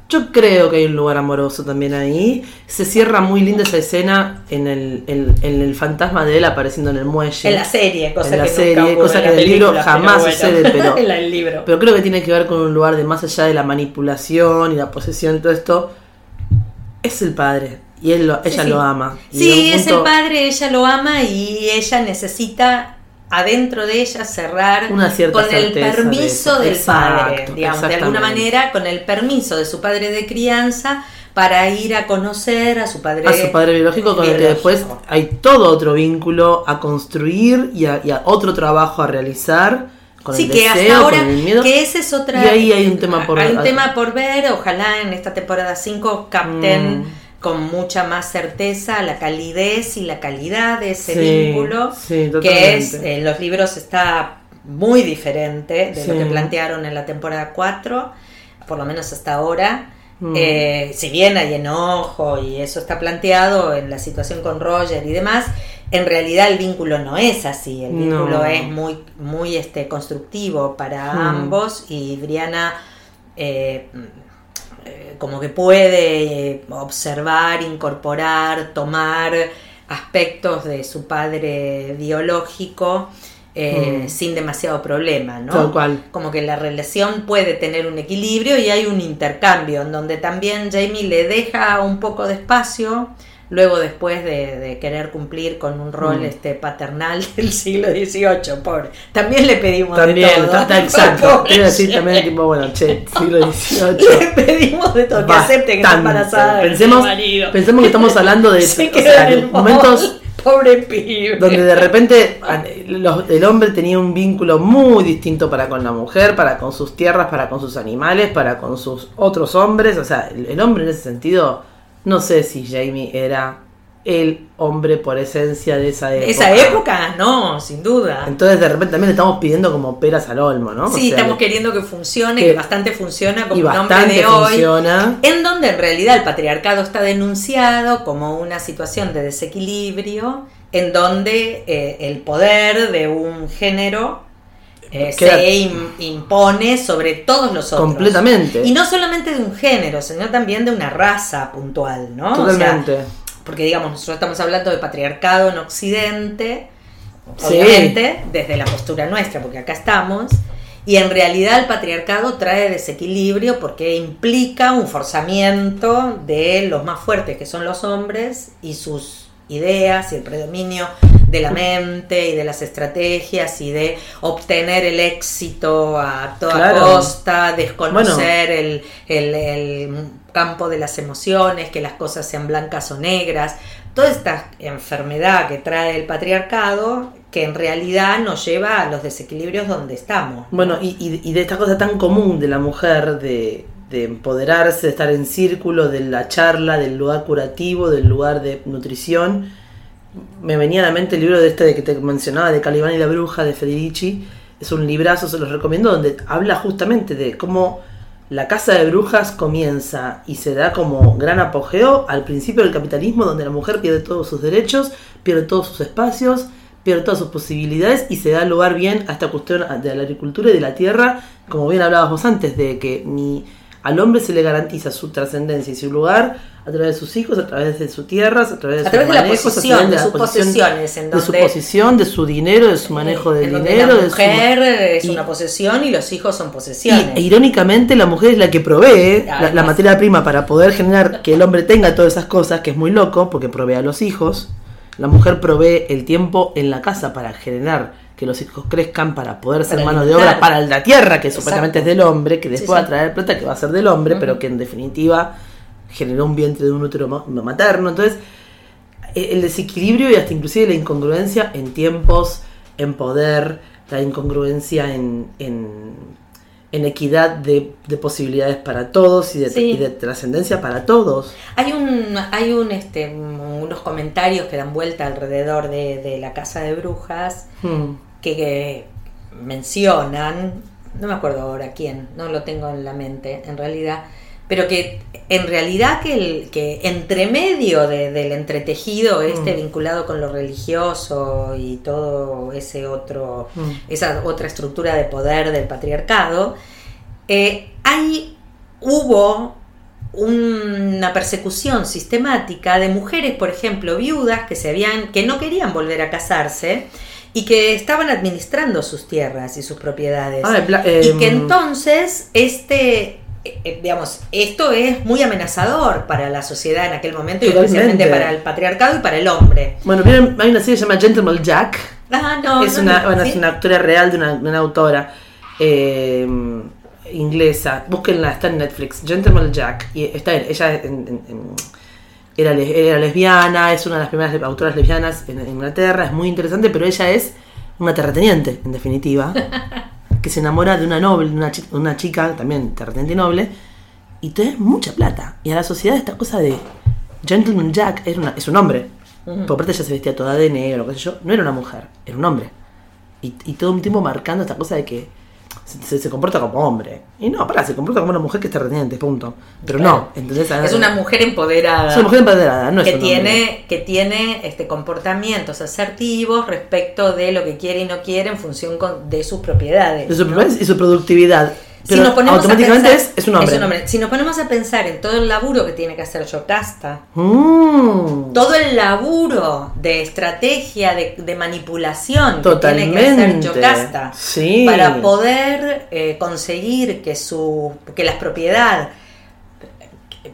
Yo creo que hay un lugar amoroso también ahí. Se cierra muy linda esa escena en el, en- en el fantasma de él apareciendo en el muelle. En la serie, cosa En la que serie, nunca cosa en que la en el libro jamás pero bueno. sucede, pero- en el libro. Pero creo que tiene que ver con un lugar de más allá de la manipulación y la posesión y todo esto. Es el padre. Y él lo- ella sí. lo ama. Y Sí, es el padre, ella lo ama y ella necesita adentro de ella cerrar Una con el de permiso del padre, digamos, de alguna manera con el permiso de su padre de crianza para ir a conocer a su padre a su padre biológico con el que después hay todo otro vínculo a construir y a, y a otro trabajo a realizar con Sí, el que hasta ahora, con el miedo. que ese es otra... Y ahí hay un tema por- Hay un tema por ver, ojalá en esta temporada 5 capten Mm. Con mucha más certeza la calidez y la calidad de ese Sí, vínculo, sí, que es, en los libros está muy diferente de lo que plantearon en la temporada 4, por lo menos hasta ahora. Mm. Eh, si bien hay enojo y eso está planteado en la situación con Roger y demás, en realidad el vínculo no es así, el No. vínculo es muy, muy este, constructivo para Mm. ambos y Brianna eh, eh, como que puede eh, observar, incorporar, tomar aspectos de su padre biológico eh, Mm. sin demasiado problema, ¿no? Tal cual. Como que la relación puede tener un equilibrio y hay un intercambio en donde también Jamie le deja un poco de espacio. Luego, después de, de querer cumplir con un rol Mm. este paternal del siglo XVIII, pobre. También le pedimos También, de todo. está, está exacto. Quiero decir también, tipo, bueno, che, siglo XVIII. Le pedimos de todo, que acepte que está embarazada. Pensemos, pensemos que estamos hablando de Se o sea, en el momentos Pobre pibe. donde de repente el hombre tenía un vínculo muy distinto para con la mujer, para con sus tierras, para con sus animales, para con sus otros hombres. O sea, el, el hombre en ese sentido, no sé si Jamie era el hombre por esencia de esa época. Esa época, no, sin duda. Entonces de repente también le estamos pidiendo como peras al olmo, ¿no? O Sí, sea, estamos queriendo que funcione, que- que bastante funciona como y bastante de hoy. funciona. En donde en realidad el patriarcado está denunciado como una situación de desequilibrio, en donde eh, el poder de un género eh, se im- impone sobre todos los otros. Completamente. Y no solamente de un género, sino también de una raza puntual, ¿no? O sea, Totalmente. porque digamos, nosotros estamos hablando de patriarcado en Occidente, Sí. obviamente, desde la postura nuestra, porque acá estamos, y en realidad el patriarcado trae desequilibrio porque implica un forzamiento de los más fuertes, que son los hombres, y sus ideas y el predominio de la mente y de las estrategias y de obtener el éxito a toda Claro. costa, desconocer el, el- el campo de las emociones, que las cosas sean blancas o negras, toda esta enfermedad que trae el patriarcado que en realidad nos lleva a los desequilibrios donde estamos. Bueno, y, y de esta cosa tan común de la mujer de de empoderarse, de estar en círculo, de la charla, del lugar curativo, del lugar de nutrición. Me venía a la mente el libro de este de que te mencionaba, de Calibán y la Bruja, de Federici. Es un librazo, se los recomiendo, donde habla justamente de cómo la casa de brujas comienza y se da como gran apogeo al principio del capitalismo, donde la mujer pierde todos sus derechos, pierde todos sus espacios, pierde todas sus posibilidades y se da lugar bien a esta cuestión de la agricultura y de la tierra, como bien hablabas antes, de que ni al hombre se le garantiza su trascendencia y su lugar a través de sus hijos, a través de sus tierras, a través de, a través de la posición, de, sus posesiones, de su posición, de su dinero, de su manejo del dinero. La mujer es una posesión y los hijos son posesiones. Y, e irónicamente la mujer es la que provee la, materia prima para poder generar que el hombre tenga todas esas cosas, que es muy loco porque provee a los hijos. La mujer provee el tiempo en la casa para generar que los hijos crezcan para poder ser mano de obra para la tierra, que supuestamente es del hombre, que después va a traer plata, que va a ser del hombre, pero que en definitiva generó un vientre de un útero materno. Entonces, e, el desequilibrio y hasta inclusive la incongruencia en tiempos, en poder, la incongruencia en, en, equidad de, posibilidades para todos y de, trascendencia para todos. Hay un, hay un este unos comentarios que dan vuelta alrededor de, la casa de brujas hmm. que, mencionan, no me acuerdo ahora quién, no lo tengo en la mente en realidad, pero que en realidad que, el, que entre medio del entretejido este hmm. vinculado con lo religioso y todo ese otro, hmm. esa otra estructura de poder del patriarcado, eh, hay, hubo una persecución sistemática de mujeres, por ejemplo, viudas que se habían que no querían volver a casarse y que estaban administrando sus tierras y sus propiedades. Ah, y que em, entonces este eh, eh, digamos, esto es muy amenazador para la sociedad en aquel momento y especialmente para el patriarcado y para el hombre. Bueno, hay una serie que se llama Gentleman Jack. Ah, no, es, una, bueno, es una historia real de una, de una autora. Eh, inglesa, búsquenla, está en Netflix, Gentleman Jack, y está ella era, lesbiana, es una de las primeras autoras lesbianas en, Inglaterra, es muy interesante, pero ella es una terrateniente, en definitiva, que se enamora de una noble, una, una chica también terrateniente y noble, y tiene mucha plata. Y a la sociedad esta cosa de Gentleman Jack es, una, es un hombre. Por parte ella se vestía toda de negro, qué sé yo, no era una mujer, era un hombre. Y, y todo un tiempo marcando esta cosa de que se, comporta como hombre. Y no, para, se comporta como una mujer que está reteniente, punto. Pero no, entonces Es una mujer empoderada. Es una mujer empoderada, no que tiene Que tiene este, comportamientos asertivos respecto de lo que quiere y no quiere en función de sus propiedades. De sus propiedades y su productividad si nos ponemos automáticamente a pensar, es, un hombre. Si nos ponemos a pensar en todo el laburo que tiene que hacer Yocasta, mm. todo el laburo de estrategia, de, manipulación que tiene que hacer Yocasta para poder eh, conseguir que, su, que las propiedades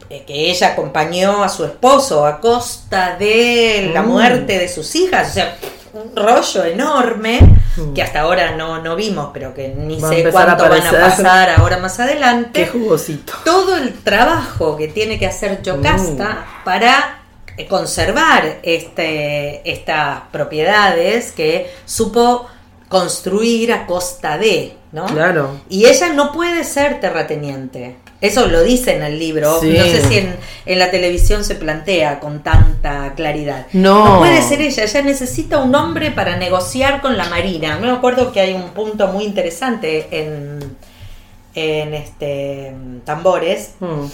que ella acompañó a su esposo a costa de la mm. muerte de sus hijas, o sea, un rollo enorme mm. que hasta ahora no, no vimos, pero que ni sé cuánto van a pasar ahora más adelante. Qué jugosito. Todo el trabajo que tiene que hacer Yocasta mm. para eh, conservar este, estas propiedades que supo construir a costa de, ¿no? Claro. Y ella no puede ser terrateniente. Eso lo dice en el libro. No sé si en, la televisión se plantea con tanta claridad. No. no. puede ser ella. Ella necesita un hombre para negociar con la Marina. Me acuerdo que hay un punto muy interesante en, en este Tambores, hmm.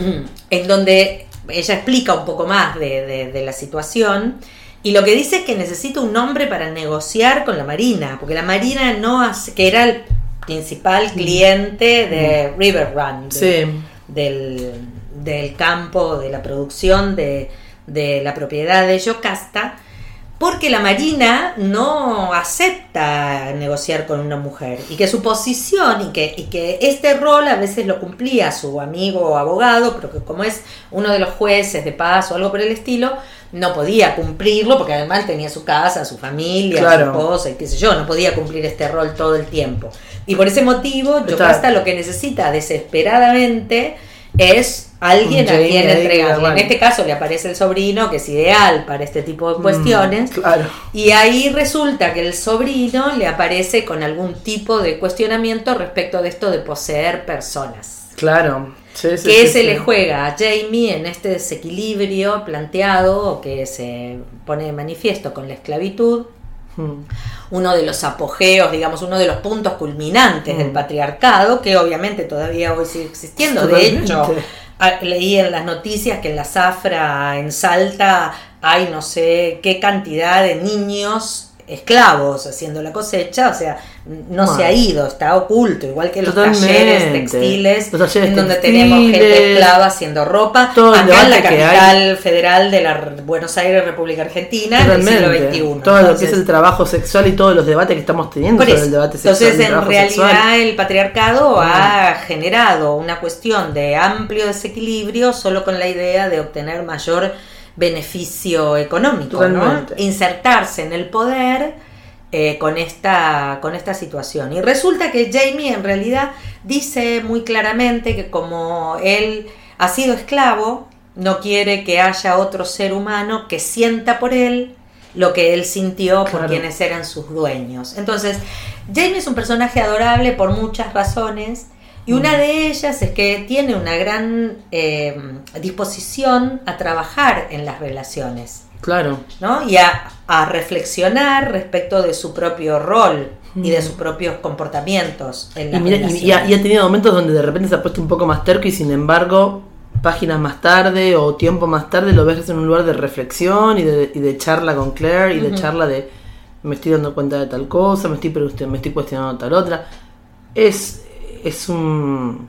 en donde ella explica un poco más de, de la situación. Y lo que dice es que necesita un hombre para negociar con la Marina, porque la Marina no hace, que era el principal cliente de River Run, del, campo, de la producción de, la propiedad de Yocasta, porque la Marina no acepta negociar con una mujer y que su posición y que, y que este rol a veces lo cumplía su amigo abogado, pero que como es uno de los jueces de paz o algo por el estilo, no podía cumplirlo porque además tenía su casa, su familia, su esposa y qué sé yo, no podía cumplir este rol todo el tiempo. Y por ese motivo, Yocasta lo que necesita desesperadamente es alguien a quien entregarle. bueno. En este caso le aparece el sobrino, que es ideal para este tipo de cuestiones. Mm, claro. Y ahí resulta que el sobrino le aparece con algún tipo de cuestionamiento respecto de esto de poseer personas. Claro. Sí, sí, que sí, se le juega a Jamie en este desequilibrio planteado o que se pone de manifiesto con la esclavitud. Uno de los apogeos, digamos, uno de los puntos culminantes del Mm. patriarcado, que obviamente todavía hoy sigue existiendo. De hecho, leí en las noticias que en la zafra, en Salta, hay no sé qué cantidad de niños esclavos haciendo la cosecha, o sea, no se ha ido, está oculto, igual que los Totalmente. talleres textiles, Los talleres en donde textiles, tenemos gente esclava haciendo ropa, todo acá en la capital federal de la Buenos Aires, República Argentina, en el siglo. XXI. Todo lo que Entonces, es el trabajo sexual y todos los debates que estamos teniendo sobre el debate sexual. Entonces, en realidad, sexual. el patriarcado ha generado una cuestión de amplio desequilibrio solo con la idea de obtener mayor beneficio económico, ¿no? Insertarse en el poder eh, con, esta, con esta situación. Y resulta que Jamie en realidad dice muy claramente que como él ha sido esclavo, no quiere que haya otro ser humano que sienta por él lo que él sintió por quienes eran sus dueños. Entonces, Jamie es un personaje adorable por muchas razones. Y una de ellas es que tiene una gran eh, disposición a trabajar en las relaciones. Claro. ¿no? y a, a reflexionar respecto de su propio rol y de sus propios comportamientos en Y, las mira, y- y ha, relaciones. y ha tenido momentos donde de repente se ha puesto un poco más terco y sin embargo, páginas más tarde o tiempo más tarde lo ves en un lugar de reflexión y de, y de charla con Claire y de charla de me estoy dando cuenta de tal cosa, me estoy, pero me estoy cuestionando tal otra. Es, es un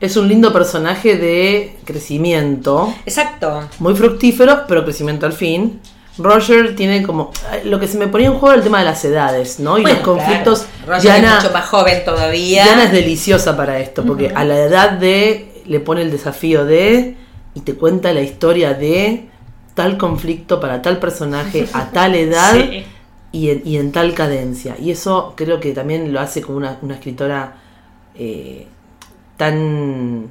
es un lindo personaje de crecimiento, Exacto. muy fructífero, pero crecimiento al fin. Roger tiene como lo que se me ponía en juego el tema de las edades, ¿no? Y Bueno, los conflictos. claro. Roger Diana- es mucho más joven todavía. Diana es deliciosa para esto, porque a la edad de le pone el desafío de y te cuenta la historia de tal conflicto para tal personaje a tal edad Sí. y, en, y en tal cadencia. Y eso creo que también lo hace como una, una escritora eh, tan,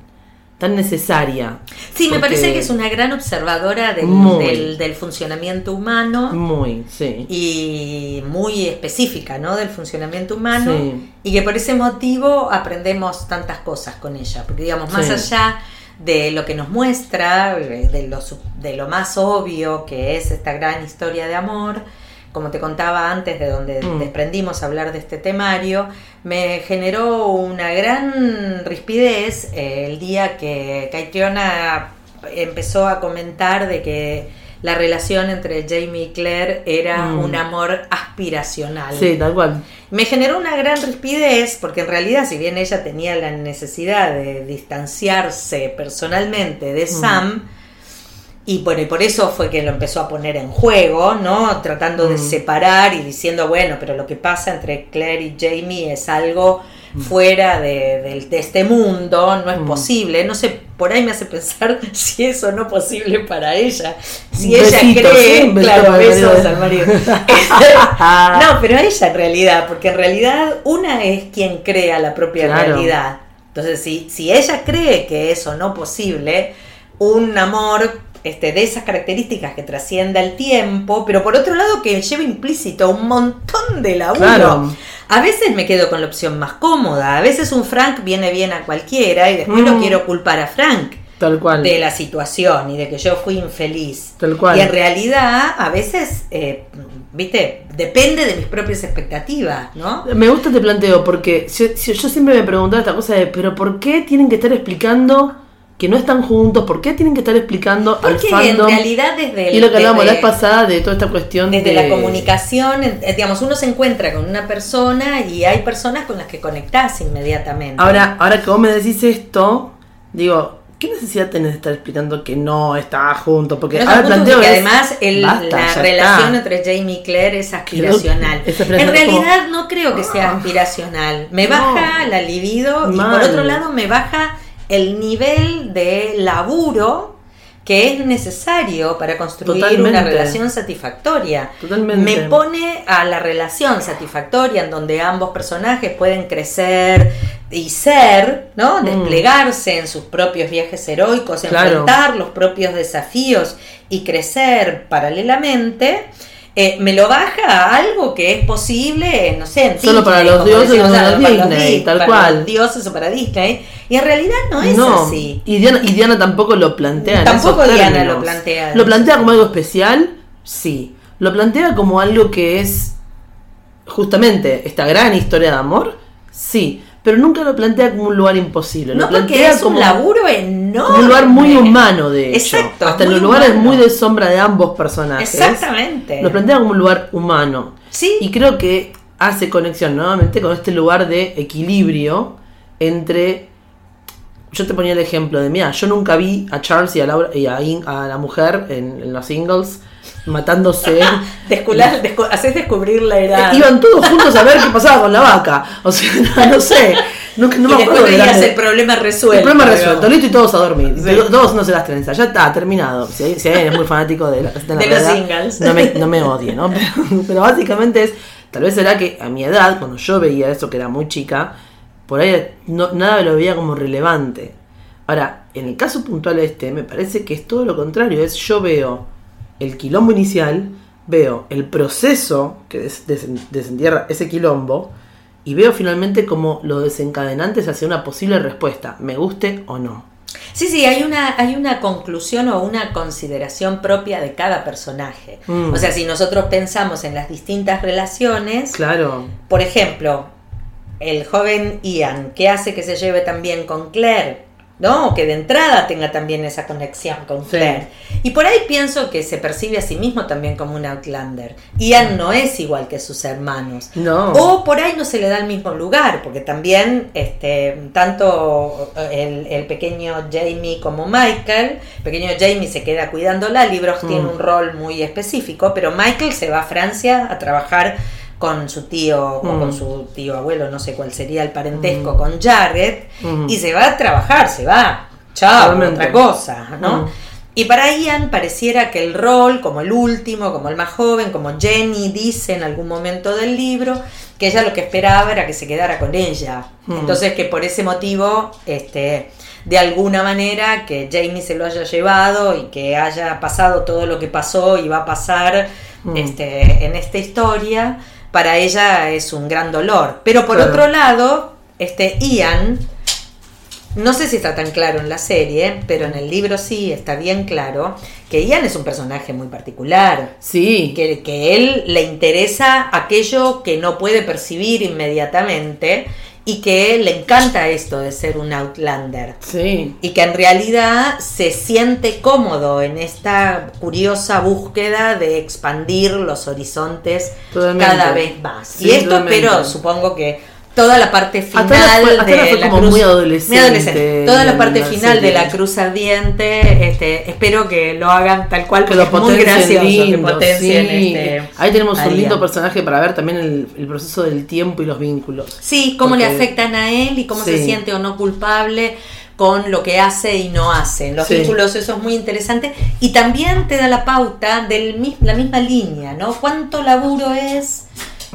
tan necesaria. Sí, me parece que es una gran observadora del, Muy. del- del funcionamiento humano Muy, sí. y muy específica, ¿no? Del funcionamiento humano Sí. y que por ese motivo aprendemos tantas cosas con ella, porque digamos, más Sí. allá de lo que nos muestra, de lo, de lo más obvio que es esta gran historia de amor, como te contaba antes, de donde Mm. desprendimos hablar de este temario, me generó una gran rispidez eh, el día que Caitriona empezó a comentar de que la relación entre Jamie y Claire era Mm. un amor aspiracional. Sí, tal cual. Me generó una gran rispidez porque en realidad si bien ella tenía la necesidad de distanciarse personalmente de Sam, y bueno, y por eso fue que lo empezó a poner en juego, ¿no? Tratando de Mm. separar y diciendo, bueno, pero lo que pasa entre Claire y Jamie es algo fuera de, del- de este mundo, no es Mm. posible. No sé, por ahí me hace pensar si eso no es posible para ella. Si ella cree, ¿sí? Claro, besos al marido. no, pero ella en realidad, porque en realidad una es quien crea la propia Claro. realidad. Entonces, si, si ella cree que eso no es posible, un amor este, de esas características que trascienda el tiempo, pero por otro lado que lleva implícito un montón de laburo. Claro. A veces me quedo con la opción más cómoda, a veces un Frank viene bien a cualquiera y después Mm. lo quiero culpar a Frank Tal cual. de la situación y de que yo fui infeliz. Tal cual. Y en realidad, a veces, eh, viste, depende de mis propias expectativas, ¿no? Me gusta este planteo porque yo, yo- yo siempre me preguntaba esta cosa de, pero ¿por qué tienen que estar explicando que no están juntos? ¿Por qué tienen que estar explicando al Porque en fandom? realidad desde el- y lo que hablábamos la vez pasada de toda esta cuestión Desde de la comunicación, en- eh, digamos, uno se encuentra con una persona y hay personas con las que conectás inmediatamente. Ahora, ahora que vos me decís esto, digo, ¿qué necesidad tenés de estar explicando que no está juntos? Porque No ahora planteo porque es, además el- basta, la relación está. entre Jamie y Claire es aspiracional. es en como- realidad no creo que sea aspiracional. Me No. baja la libido y por otro lado me baja el nivel de laburo que es necesario para construir una relación satisfactoria. Totalmente. Me pone a la relación satisfactoria en donde ambos personajes pueden crecer, y ser, ¿no? Desplegarse en sus propios viajes heroicos, Claro. enfrentar los propios desafíos y crecer paralelamente, eh, me lo baja a algo que es posible, no sé, en Solo para los dioses decimos, o para Disney, los Dis- tal para cual. los dioses o para Disney. Y en realidad no es no, así. Y Diana, y Diana tampoco lo plantea. en Tampoco esos Diana términos. lo plantea en ¿Lo plantea como algo especial? Sí. Lo plantea como algo que es justamente esta gran historia de amor? Sí. Pero nunca lo plantea como un lugar imposible. No lo porque plantea es un como, laburo enorme. un lugar muy humano, de hecho. Exacto, Hasta en los lugares humano. muy de sombra de ambos personajes. Exactamente. Lo plantea como un lugar humano. Sí. Y creo que hace conexión nuevamente con este lugar de equilibrio entre. Yo te ponía el ejemplo de, mira, yo nunca vi a Charles y a, Laura, y a, In- a la mujer en, en los singles matándose. Descular, descu- haces descubrir la edad. Iban todos juntos a ver qué pasaba con la vaca. O sea, no, no sé. No, no y me acuerdo de veías la- el problema resuelto. el problema digamos. resuelto, listo y todos a dormir. Sí. Todos no se las trenzas. Ya está, terminado. Si, hay- si alguien es muy fanático de, la, de, la De los singles. No me, no me odie, ¿no? Pero, pero básicamente es, tal vez será que a mi edad, cuando yo veía eso que era muy chica, por ahí no, nada lo veía como relevante. Ahora, en el caso puntual este, me parece que es todo lo contrario. Es yo veo el quilombo inicial, veo el proceso que des- desen- desentierra ese quilombo y veo finalmente como los desencadenantes hacia una posible respuesta, me guste o no. Sí, sí, hay una, hay una conclusión o una consideración propia de cada personaje. Mm. O sea, si nosotros pensamos en las distintas relaciones, Claro, por ejemplo, el joven Ian, ¿qué hace que se lleve tan bien con Claire? ¿No? O que de entrada tenga también esa conexión con Sí. Claire. Y por ahí pienso que se percibe a sí mismo también como un Outlander. Ian no es igual que sus hermanos. no. O por ahí no se le da el mismo lugar, porque también este, tanto el, el pequeño Jamie como Michael, el pequeño Jamie se queda cuidándola, Libros Mm. tiene un rol muy específico, pero Michael se va a Francia a trabajar con su tío o Mm. con su tío abuelo, no sé cuál sería el parentesco, con Jared, Mm. y se va a trabajar, se va, chao, otra cosa, ¿no? Mm. Y para Ian pareciera que el rol, como el último, como el más joven, como Jenny dice en algún momento del libro, que ella lo que esperaba era que se quedara con ella. Mm. Entonces que por ese motivo, este, de alguna manera, que Jamie se lo haya llevado y que haya pasado todo lo que pasó y va a pasar Mm. este, en esta historia, para ella es un gran dolor. Pero por Claro. otro lado, este Ian, no sé si está tan claro en la serie, pero en el libro sí está bien claro que Ian es un personaje muy particular. Sí, Que, que él le interesa aquello que no puede percibir inmediatamente y que le encanta esto de ser un outlander. sí. Y que en realidad se siente cómodo en esta curiosa búsqueda de expandir los horizontes Totalmente. cada vez más. Sí, y esto totalmente. espero, supongo que toda la parte final fue- de la cruz, muy adolescente muy adolescente. toda la parte final de la cruz ardiente, este, espero que lo hagan tal cual, Que lo es muy gracioso que potencien sí. este, Ahí tenemos un lindo personaje para ver también el, el proceso del tiempo y los vínculos. Sí, cómo le afectan a él y cómo se siente o no culpable con lo que hace y no hace. Los Sí. vínculos, eso es muy interesante. Y también te da la pauta de la misma línea, ¿no? ¿Cuánto laburo es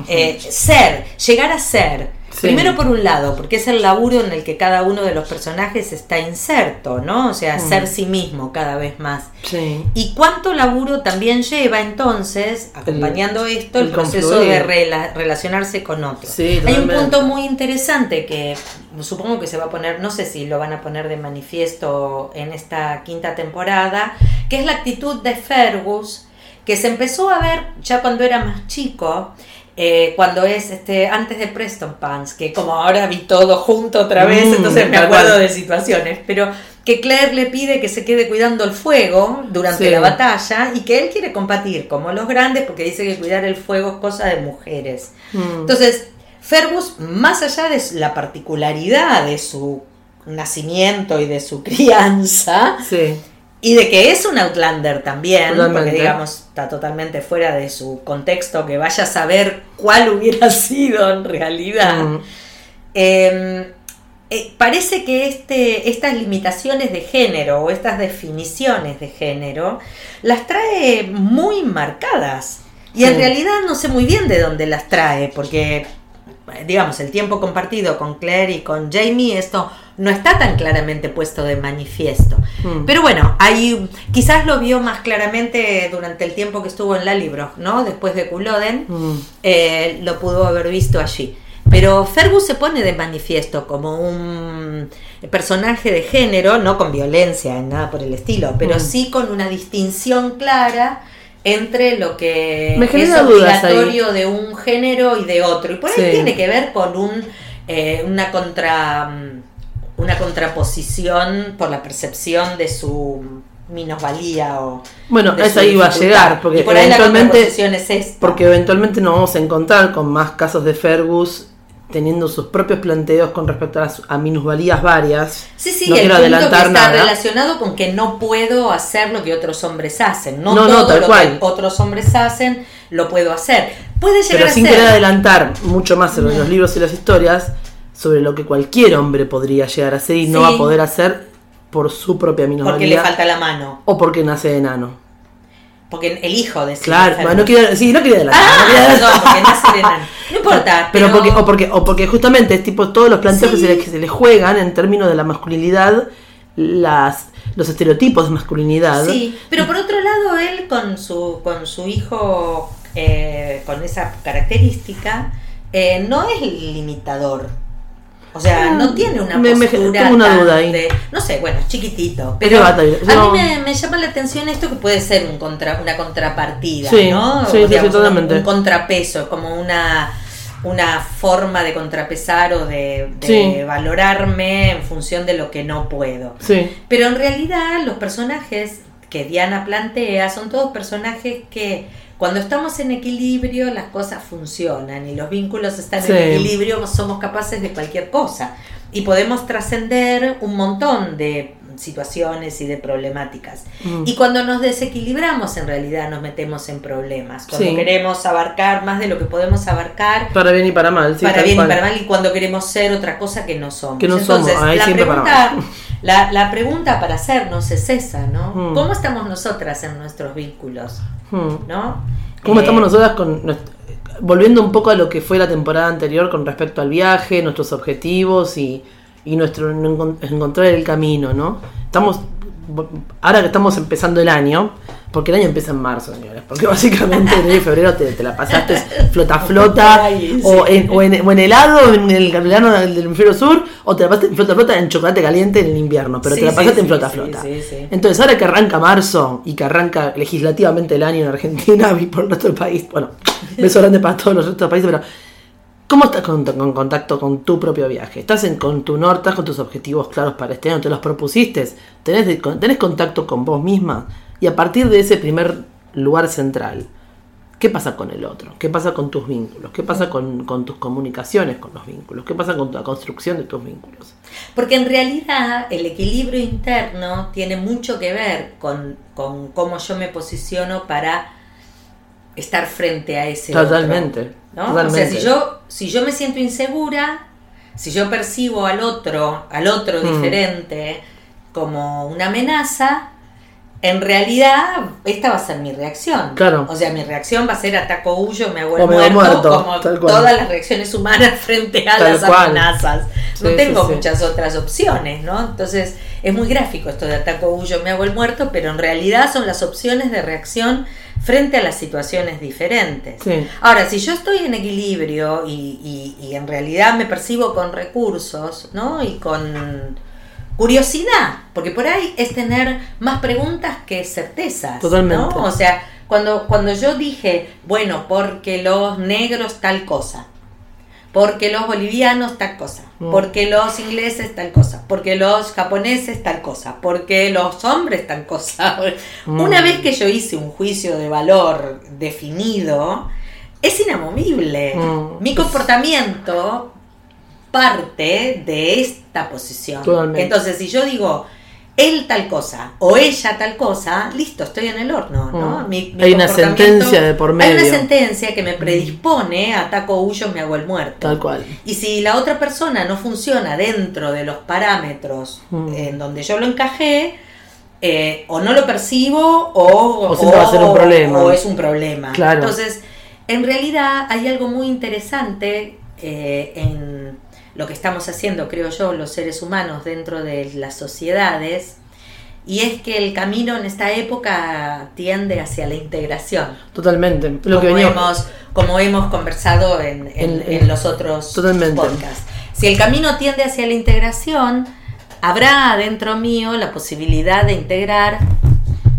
eh, ser, llegar a ser? Sí. Primero por un lado, porque es el laburo en el que cada uno de los personajes está inserto, ¿no? O sea, Mm. ser sí mismo cada vez más. Sí. ¿Y cuánto laburo también lleva entonces, acompañando esto, el, el proceso confluir. de rela- relacionarse con otros? Sí, Hay un punto muy interesante que supongo que se va a poner, no sé si lo van a poner de manifiesto en esta quinta temporada, que es la actitud de Fergus, que se empezó a ver ya cuando era más chico. Eh, cuando es este antes de Preston Pants, que como ahora vi todo junto otra vez, Mm, entonces me acuerdo cual. de situaciones, pero que Claire le pide que se quede cuidando el fuego durante Sí. la batalla y que él quiere combatir como los grandes porque dice que cuidar el fuego es cosa de mujeres. Mm. Entonces, Fergus, más allá de la particularidad de su nacimiento y de su crianza, Sí. Y de que es un Outlander también, Totalmente. porque digamos está totalmente fuera de su contexto, que vaya a saber cuál hubiera sido en realidad. Mm. Eh, eh, parece que este, estas limitaciones de género o estas definiciones de género las trae muy marcadas. Y en realidad no sé muy bien de dónde las trae, porque digamos, el tiempo compartido con Claire y con Jamie, esto no está tan claramente puesto de manifiesto. Mm. Pero bueno, ahí quizás lo vio más claramente durante el tiempo que estuvo en la libro, ¿no? Después de Culloden, Mm. eh, lo pudo haber visto allí. Pero Fergus se pone de manifiesto como un personaje de género, no con violencia, nada por el estilo, pero Mm. sí con una distinción clara entre lo que Me es obligatorio de un género y de otro. Y por ahí Sí. tiene que ver con un, eh, una contra una contraposición por la percepción de su minusvalía o Bueno, su iba a llegar, porque por eventualmente, es porque eventualmente nos vamos a encontrar con más casos de Fergus teniendo sus propios planteos con respecto a, las- a minusvalías varias. Sí, sí, no el quiero punto adelantar que está nada. relacionado con que no puedo hacer lo que otros hombres hacen. No, No, no, todo tal lo cual. que otros hombres hacen lo puedo hacer. Puede llegar Pero a sin ser. querer adelantar mucho más en los libros y las historias sobre lo que cualquier hombre podría llegar a hacer y no va a poder hacer por su propia porque le falta la mano. o porque nace de enano. Porque el hijo de Claro, no sí, no quería adelantar. no Ah, quería adelantar. perdón, porque nace de enano. No importa. Pero, Pero, porque, o porque, o porque justamente es tipo todos los planteos Sí. que, se le, que se le juegan en términos de la masculinidad, las, los estereotipos de masculinidad. Sí, pero por otro lado, él con su, con su hijo eh, con esa característica, eh, no es limitador. O sea, Ah, no tiene una me- me- postura tengo una duda ahí. de- no sé, bueno, chiquitito. Pero a mí me, me llama la atención esto que puede ser un contra, una contrapartida, Sí, ¿no? sí, sí, sí, Digamos, un- totalmente. Un, contrapeso, es como una una forma de contrapesar o de, de valorarme en función de lo que no puedo. Sí, Pero en realidad los personajes que Diana plantea son todos personajes que cuando estamos en equilibrio las cosas funcionan y los vínculos están Sí. en equilibrio, somos capaces de cualquier cosa y podemos trascender un montón de situaciones y de problemáticas. Mm. Y cuando nos desequilibramos en realidad nos metemos en problemas, cuando Sí. queremos abarcar más de lo que podemos abarcar para bien y para mal. Sí, para bien cual. y para mal y cuando queremos ser otra cosa que no somos. Que no Entonces, somos, la, pregunta, la, la pregunta para hacernos es esa, ¿no? Mm. ¿Cómo estamos nosotras en nuestros vínculos? Mm. ¿No? ¿Cómo Eh, estamos nosotras con nuestro- volviendo un poco a lo que fue la temporada anterior con respecto al viaje, nuestros objetivos y, y nuestro encon- encontrar el camino, ¿no? Estamos ahora que estamos empezando el año, porque el año empieza en marzo, señores, porque básicamente en y febrero te, te la pasaste flota flota o, en, o, en, o en helado en el verano del hemisferio sur o te la pasaste en flota flota en chocolate caliente en el invierno, pero Sí, te la sí, pasaste en sí, flota sí, flota. sí, sí. Entonces, ahora que arranca marzo y que arranca legislativamente el año en Argentina y por el resto del país, bueno, beso grande para todos los restos del país, pero ¿cómo estás con, con contacto con tu propio viaje? ¿Estás en, con tu norte, estás con tus objetivos claros para este año? ¿Te los propusiste? ¿Tenés, de- con- ¿Tenés contacto con vos misma? Y a partir de ese primer lugar central, ¿qué pasa con el otro? ¿Qué pasa con tus vínculos? ¿Qué pasa con, con tus comunicaciones con los vínculos? ¿Qué pasa con la construcción de tus vínculos? Porque en realidad el equilibrio interno tiene mucho que ver con, con cómo yo me posiciono para estar frente a ese Totalmente, otro, ¿no? totalmente. O sea, si yo, si yo me siento insegura, si yo percibo al otro, al otro Mm. diferente como una amenaza, en realidad esta va a ser mi reacción. Claro. O sea, mi reacción va a ser ataco, huyo, me hago el muerto, muerto, como todas las reacciones humanas frente a Tal las cual. amenazas. No tengo sí, sí. muchas otras opciones, ¿no? Entonces es muy gráfico esto de ataco, huyo, me hago el muerto, pero en realidad son las opciones de reacción frente a las situaciones diferentes. Sí. Ahora, si yo estoy en equilibrio y, y- y en realidad me percibo con recursos, ¿no? Y con curiosidad, porque por ahí es tener más preguntas que certezas. Totalmente. ¿no? O sea, cuando, cuando yo dije, bueno, porque los negros tal cosa, porque los bolivianos tal cosa, Mm. porque los ingleses tal cosa, porque los japoneses tal cosa, porque los hombres tal cosa. Mm. Una vez que yo hice un juicio de valor definido, es inamovible. Mm. Mi comportamiento parte de esta posición. Totalmente. Entonces, si yo digo él tal cosa o ella tal cosa, listo, estoy en el horno, ¿no? Mm. Mi- mi Hay una sentencia de por Hay medio. una sentencia que me predispone a ataco huyo, me hago el muerto. Tal cual. Y si la otra persona no funciona dentro de los parámetros Mm. en donde yo lo encajé, eh, o no lo percibo o, O ser un problema. o es un problema. Claro. Entonces, en realidad hay algo muy interesante eh, en lo que estamos haciendo, creo yo, los seres humanos dentro de las sociedades, y es que el camino en esta época tiende hacia la integración. Totalmente. Lo como, que hemos, como hemos conversado en, en, los otros podcasts. Si el camino tiende hacia la integración, habrá dentro mío la posibilidad de integrar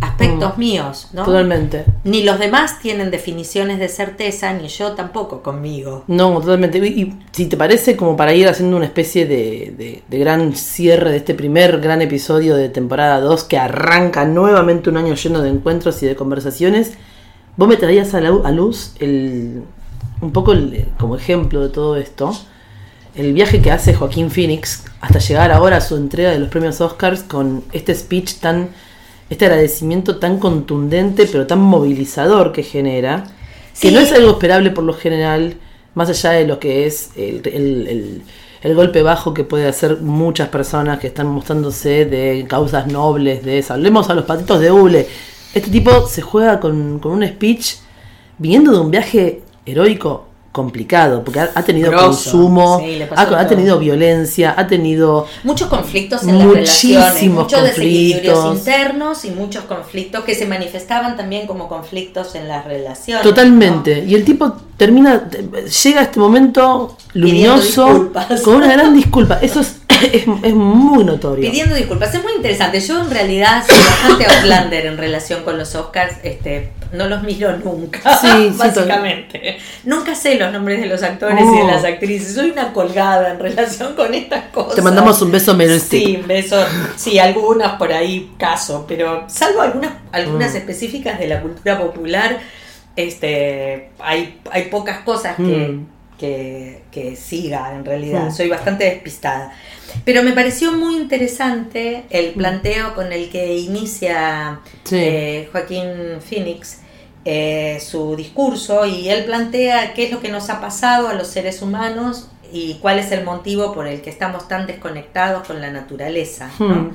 aspectos mm. míos, ¿no? Totalmente. Ni los demás tienen definiciones de certeza, ni yo tampoco conmigo. No, totalmente. Y, si te parece, como para ir haciendo una especie de, gran cierre de este primer gran episodio de temporada 2 que arranca nuevamente un año lleno de encuentros y de conversaciones, vos me traías a, la, a luz el, un poco como ejemplo de todo esto. El viaje que hace Joaquín Phoenix hasta llegar ahora a su entrega de los premios Oscars con este speech tan este agradecimiento tan contundente pero tan movilizador que genera, que no es algo esperable por lo general, más allá de lo que es el, golpe bajo que puede hacer muchas personas que están mostrándose de causas nobles, de. Hablemos a los patitos de Ule. Este tipo se juega con, con un speech viniendo de un viaje heroico complicado, porque ha, tenido consumo, ha, tenido violencia, ha tenido muchos conflictos en las relaciones, muchos desequilibrios internos y muchos conflictos que se manifestaban también como conflictos en las relaciones. Totalmente. Y el tipo termina, llega a este momento luminoso con una gran disculpa. Eso es es, muy notorio. Pidiendo disculpas, es muy interesante. Yo en realidad soy bastante Outlander en relación con los Oscars, este, no los miro nunca, sí, básicamente. nunca sé los nombres de los actores y de oh. las actrices, soy una colgada en relación con estas cosas. Te mandamos un beso menos Sí, un beso, sí, algunas por ahí caso, pero salvo algunas, algunas mm. específicas de la cultura popular, este, hay, hay pocas cosas que... Mm que, siga en realidad. Soy bastante despistada. Pero me pareció muy interesante el planteo con el que inicia eh, Joaquín Phoenix eh, su discurso y él plantea qué es lo que nos ha pasado a los seres humanos y cuál es el motivo por el que estamos tan desconectados con la naturaleza. Hmm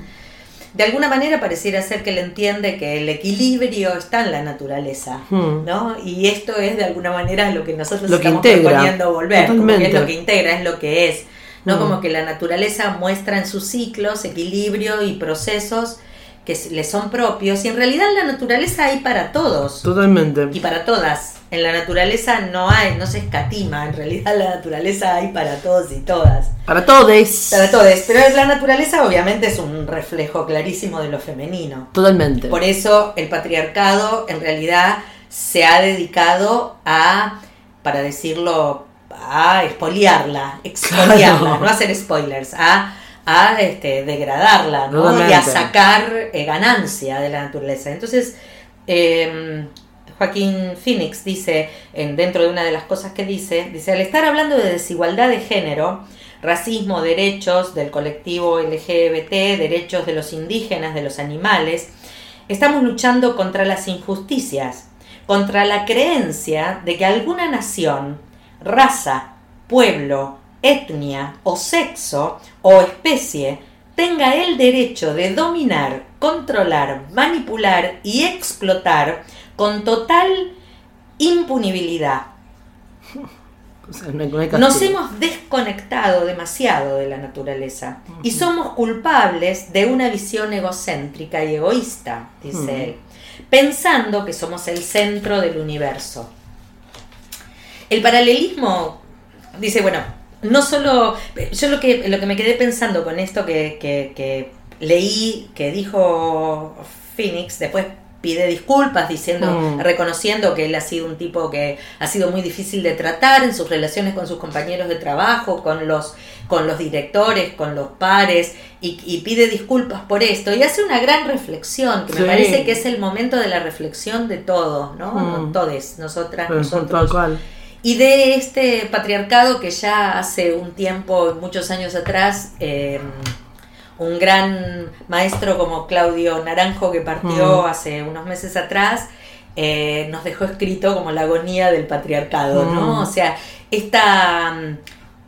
de alguna manera pareciera ser que él entiende que el equilibrio está en la naturaleza, hmm. ¿no? Y esto es de alguna manera lo que nosotros estamos proponiendo volver, porque es lo que integra, es lo que es, no hmm. como que la naturaleza muestra en sus ciclos equilibrio y procesos que le son propios y en realidad la naturaleza hay para todos. Totalmente. Y para todas. En la naturaleza no hay, no se escatima, en realidad la naturaleza hay para todos y todas. Para todos. Para todos, pero la naturaleza obviamente es un reflejo clarísimo de lo femenino. Totalmente. Por eso el patriarcado en realidad se ha dedicado a, para decirlo, a expoliarla, expoliarla, no hacer spoilers, a a este, degradarla ¿no? y a sacar eh, ganancia de la naturaleza. Entonces, em, Joaquín Phoenix dice, en, dentro de una de las cosas que dice, dice, al estar hablando de desigualdad de género, racismo, derechos del colectivo LGBT, derechos de los indígenas, de los animales, estamos luchando contra las injusticias, contra la creencia de que alguna nación, raza, pueblo, etnia o sexo o especie tenga el derecho de dominar, controlar, manipular y explotar con total impunibilidad. Nos hemos desconectado demasiado de la naturaleza y somos culpables de una visión egocéntrica y egoísta, dice él, pensando que somos el centro del universo. El paralelismo, dice, bueno, no solo, yo lo que, lo que me quedé pensando con esto que, que, leí, que dijo Phoenix, después pide disculpas diciendo, mm. reconociendo que él ha sido un tipo que ha sido muy difícil de tratar en sus relaciones con sus compañeros de trabajo, con los, con los directores, con los pares, y, pide disculpas por esto. Y hace una gran reflexión, que me parece que es el momento de la reflexión de todos, ¿no? Mm. Todos, nosotras, nosotros y de este patriarcado que ya hace un tiempo, muchos años atrás, em, un gran maestro como Claudio Naranjo que partió hace unos meses atrás, eh, nos dejó escrito como la agonía del patriarcado, ¿no? O sea, esta...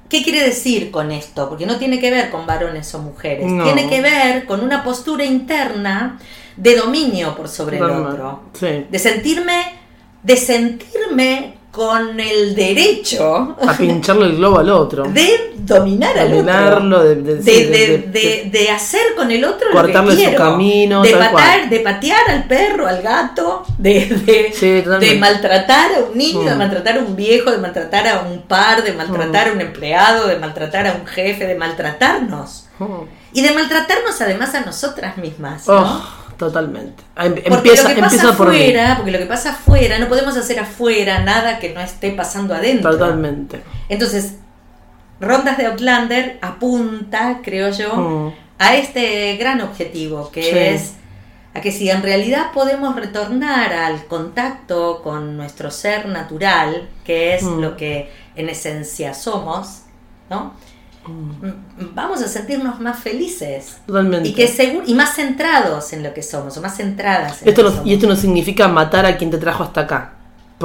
¿Qué quiere decir con esto? Porque no tiene que ver con varones o mujeres, tiene que ver con una postura interna de dominio por sobre el otro, de sentirme, de sentirme con el derecho A pincharle el globo al otro. de dominar al Dominarlo, otro. de- de- hacer con el otro Cortarle lo que quiero. camino, de, patar, de patear al perro, al gato, de, de, Sí, totalmente. de maltratar a un niño, de Mm. maltratar a un viejo, de maltratar a un par, de maltratar a un empleado, de maltratar a un jefe, de maltratarnos. Oh, Y de maltratarnos además a nosotras mismas. ¿no? oh, totalmente. Ah, em- Porque Empieza, lo que pasa empieza por mí. afuera, porque lo que pasa afuera, no podemos hacer afuera nada que no esté pasando adentro. Totalmente. Entonces, Rondas de Outlander apunta, creo yo, Mm. a este gran objetivo, que Sí. es a que si en realidad podemos retornar al contacto con nuestro ser natural, que es Mm. lo que en esencia somos, ¿no? Mm, Vamos a sentirnos más felices Totalmente. y que y más centrados en lo que somos, o más centradas en Esto lo no- que somos. y esto no significa matar a quien te trajo hasta acá.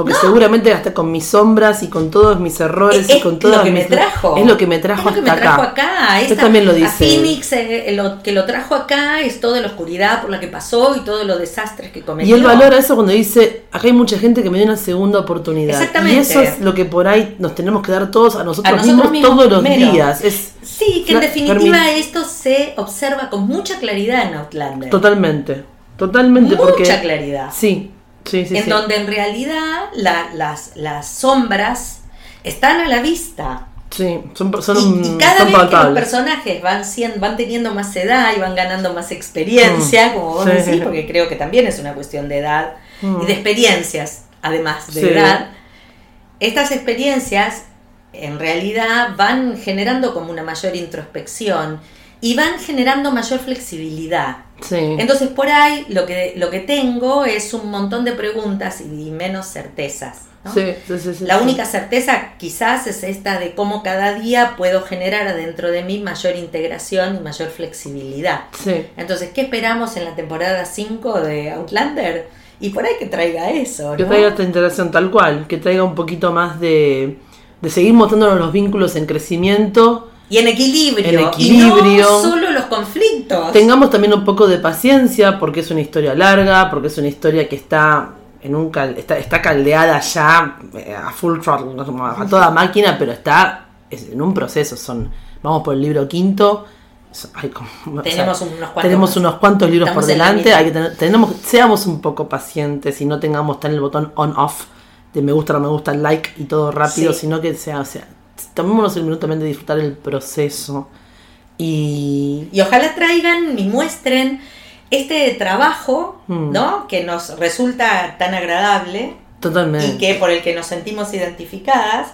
Porque seguramente hasta con mis sombras y con todos mis errores es y con todas lo que me trajo. Es lo que me trajo Es lo que hasta me trajo acá. acá. Esta- también lo A dice. Phoenix, eh, lo que lo trajo acá es toda la oscuridad por la que pasó y todos los desastres que cometió. Y él valora eso cuando dice, acá hay mucha gente que me dio una segunda oportunidad. Exactamente. Y eso es lo que por ahí nos tenemos que dar todos a nosotros, A nosotros mismos, mismos todos los primero. días. Es Sí, que en definitiva esto se observa con mucha claridad en Outlander. totalmente. Totalmente Mucha porque... claridad. Sí, sí, sí. en sí. donde en realidad la- las, las sombras están a la vista. Sí, son, son, y, y cada son vez que los personajes van, siendo, van teniendo más edad y van ganando más experiencia, Mm, como vos sí. decís, porque creo que también es una cuestión de edad Mm. y de experiencias, además de Sí. edad, estas experiencias en realidad van generando como una mayor introspección y van generando mayor flexibilidad. Sí. Entonces por ahí lo que, lo que tengo es un montón de preguntas y menos certezas. ¿no? Sí, sí, sí, sí, La única certeza quizás es esta de cómo cada día puedo generar adentro de mí mayor integración y mayor flexibilidad. Entonces, ¿qué esperamos en la temporada 5 de Outlander? Y por ahí que traiga eso, Que ¿no? traiga esta interacción tal cual, que traiga un poquito más de, de seguir mostrándonos los vínculos en crecimiento. Y en equilibrio. En equilibrio. Y no solo los conflictos. Tengamos también un poco de paciencia, porque es una historia larga, porque es una historia que está en un cal- está, está caldeada ya eh, a full throttle, a toda máquina, pero está es en un proceso. Son, vamos por el libro quinto. o sea, Tenemos unos cuantos tenemos unos cuantos libros Estamos por delante. Hay que tener, tenemos, seamos un poco pacientes y no tengamos tan el botón on-off de me gusta, no me gusta, like y todo rápido, Sí. sino que sea, o sea, tomémonos el minuto también de disfrutar el proceso. Y, Y ojalá traigan y muestren este trabajo, Mm. ¿no? Que nos resulta tan agradable Totalmente. y que por el que nos sentimos identificadas,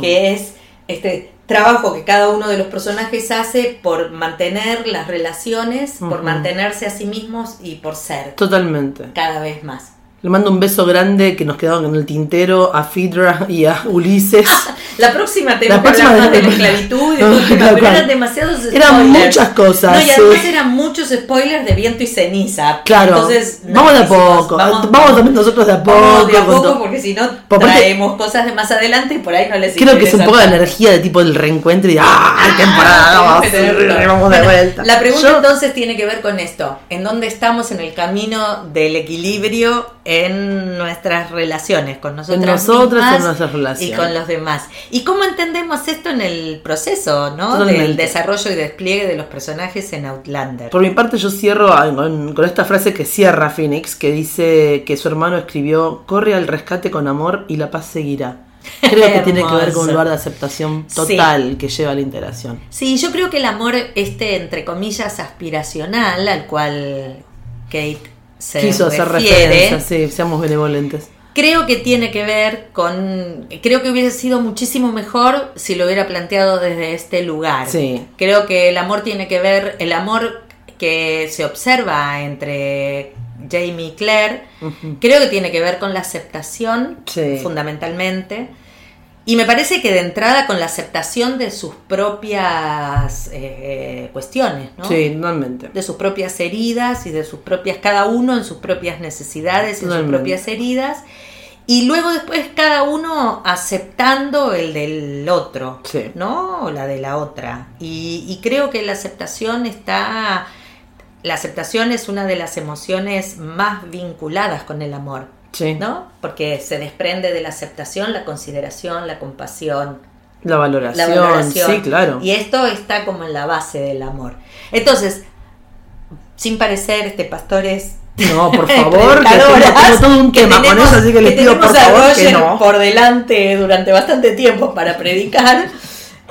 que es este trabajo que cada uno de los personajes hace por mantener las relaciones, por mantenerse a sí mismos y por ser Totalmente. cada vez más. Le mando un beso grande que nos quedaron en el tintero a Fidra y a Ulises. La próxima tenemos La próxima de la esclavitud y No, todo el cual. eran demasiados spoilers. Eran muchas cosas, No, y además sí. eran muchos spoilers de viento y ceniza. Claro. Entonces, no, vamos de a poco. Vamos, también nosotros de a poco. Vamos de a poco porque si no Por parte- traemos cosas de más adelante y por ahí no les Creo que es un poco la energía de tipo del reencuentro y de ¡ah! temporada! Vamos, tenerlo. vamos de Bueno, vuelta. La pregunta Yo- entonces tiene que ver con esto. ¿En dónde estamos en el camino del equilibrio en nuestras relaciones con nosotras En nosotras, mismas en nuestras y relaciones. con los demás? ¿Y cómo entendemos esto en el proceso ¿no? Totalmente. del desarrollo y despliegue de los personajes en Outlander? Por mi parte yo cierro con, esta frase que cierra Phoenix, que dice que su hermano escribió, corre al rescate con amor y la paz seguirá. Creo que tiene que ver con un lugar de aceptación total que lleva a la integración. Sí, yo creo que el amor, este, entre comillas, aspiracional, al cual Kate se Quiso hacer referencia, sí, seamos benevolentes. Creo que tiene que ver con. Creo que hubiese sido muchísimo mejor si lo hubiera planteado desde este lugar. Sí. Creo que el amor tiene que ver. El amor que se observa entre Jamie y Claire, creo que tiene que ver con la aceptación, Sí. fundamentalmente. Y me parece que de entrada con la aceptación de sus propias eh, cuestiones, ¿no? Sí, totalmente. de sus propias heridas y de sus propias, cada uno en sus propias necesidades y en sus propias heridas. Y luego después cada uno aceptando el del otro, Sí. ¿no? O la de la otra. Y, y creo que la aceptación está... La aceptación es una de las emociones más vinculadas con el amor. Sí. ¿no? Porque se desprende de la aceptación, la consideración, la compasión, La valoración, la valoración. sí, claro. Y esto está como en la base del amor. Entonces, sin parecer, este pastores No, por favor, que tengo, todo un tema con tenemos- eso, así que les pido por favor que no. por delante durante bastante tiempo para predicar.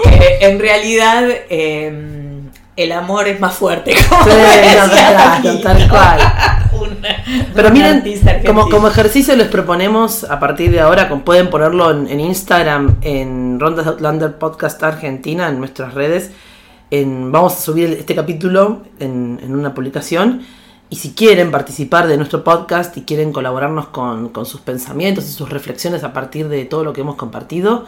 eh, en realidad, eh, el amor es más fuerte. como Sí, no, tal cual. Pero miren, como, como ejercicio les proponemos a partir de ahora, como pueden ponerlo en, en Instagram, en Rondas Outlander Podcast Argentina, en nuestras redes. En, vamos a subir este capítulo en, en una publicación. Y si quieren participar de nuestro podcast y quieren colaborarnos con, con sus pensamientos y sus reflexiones a partir de todo lo que hemos compartido,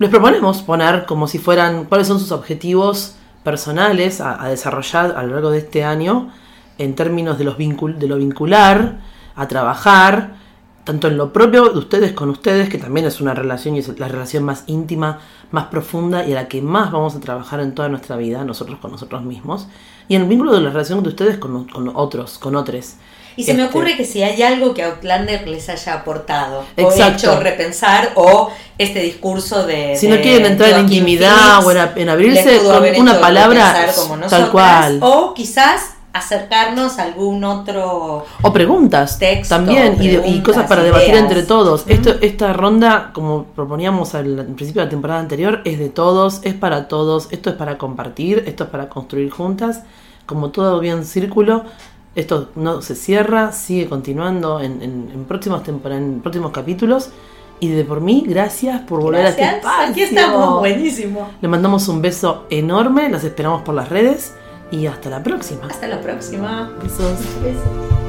les proponemos poner como si fueran cuáles son sus objetivos personales a, a desarrollar a lo largo de este año en términos de, los vincul- de lo vincular, a trabajar, tanto en lo propio de ustedes con ustedes, que también es una relación y es la relación más íntima, más profunda y a la que más vamos a trabajar en toda nuestra vida, nosotros con nosotros mismos, y en el vínculo de la relación de ustedes con, con otros, con otros. Y se me Este, ocurre que si hay algo que Outlander les haya aportado Exacto. o hecho repensar o este discurso de... Si de no quieren entrar en intimidad Phoenix o en, a- en abrirse con una palabra como tal nosotras, cual. O quizás acercarnos a algún otro... O preguntas Texto, también y, cosas para debatir ideas. entre todos. Esto, esta ronda, como proponíamos al, al principio de la temporada anterior, es de todos, es para todos, esto es para compartir, esto es para construir juntas, como todo bien círculo. Esto no se cierra, sigue continuando en, en, en próximos tempor- en próximos capítulos. Y de por mí, gracias por volver a este Gracias, espacio. aquí estamos, buenísimo. Le mandamos un beso enorme, las esperamos por las redes y hasta la próxima. Hasta la próxima. Besos. Besos.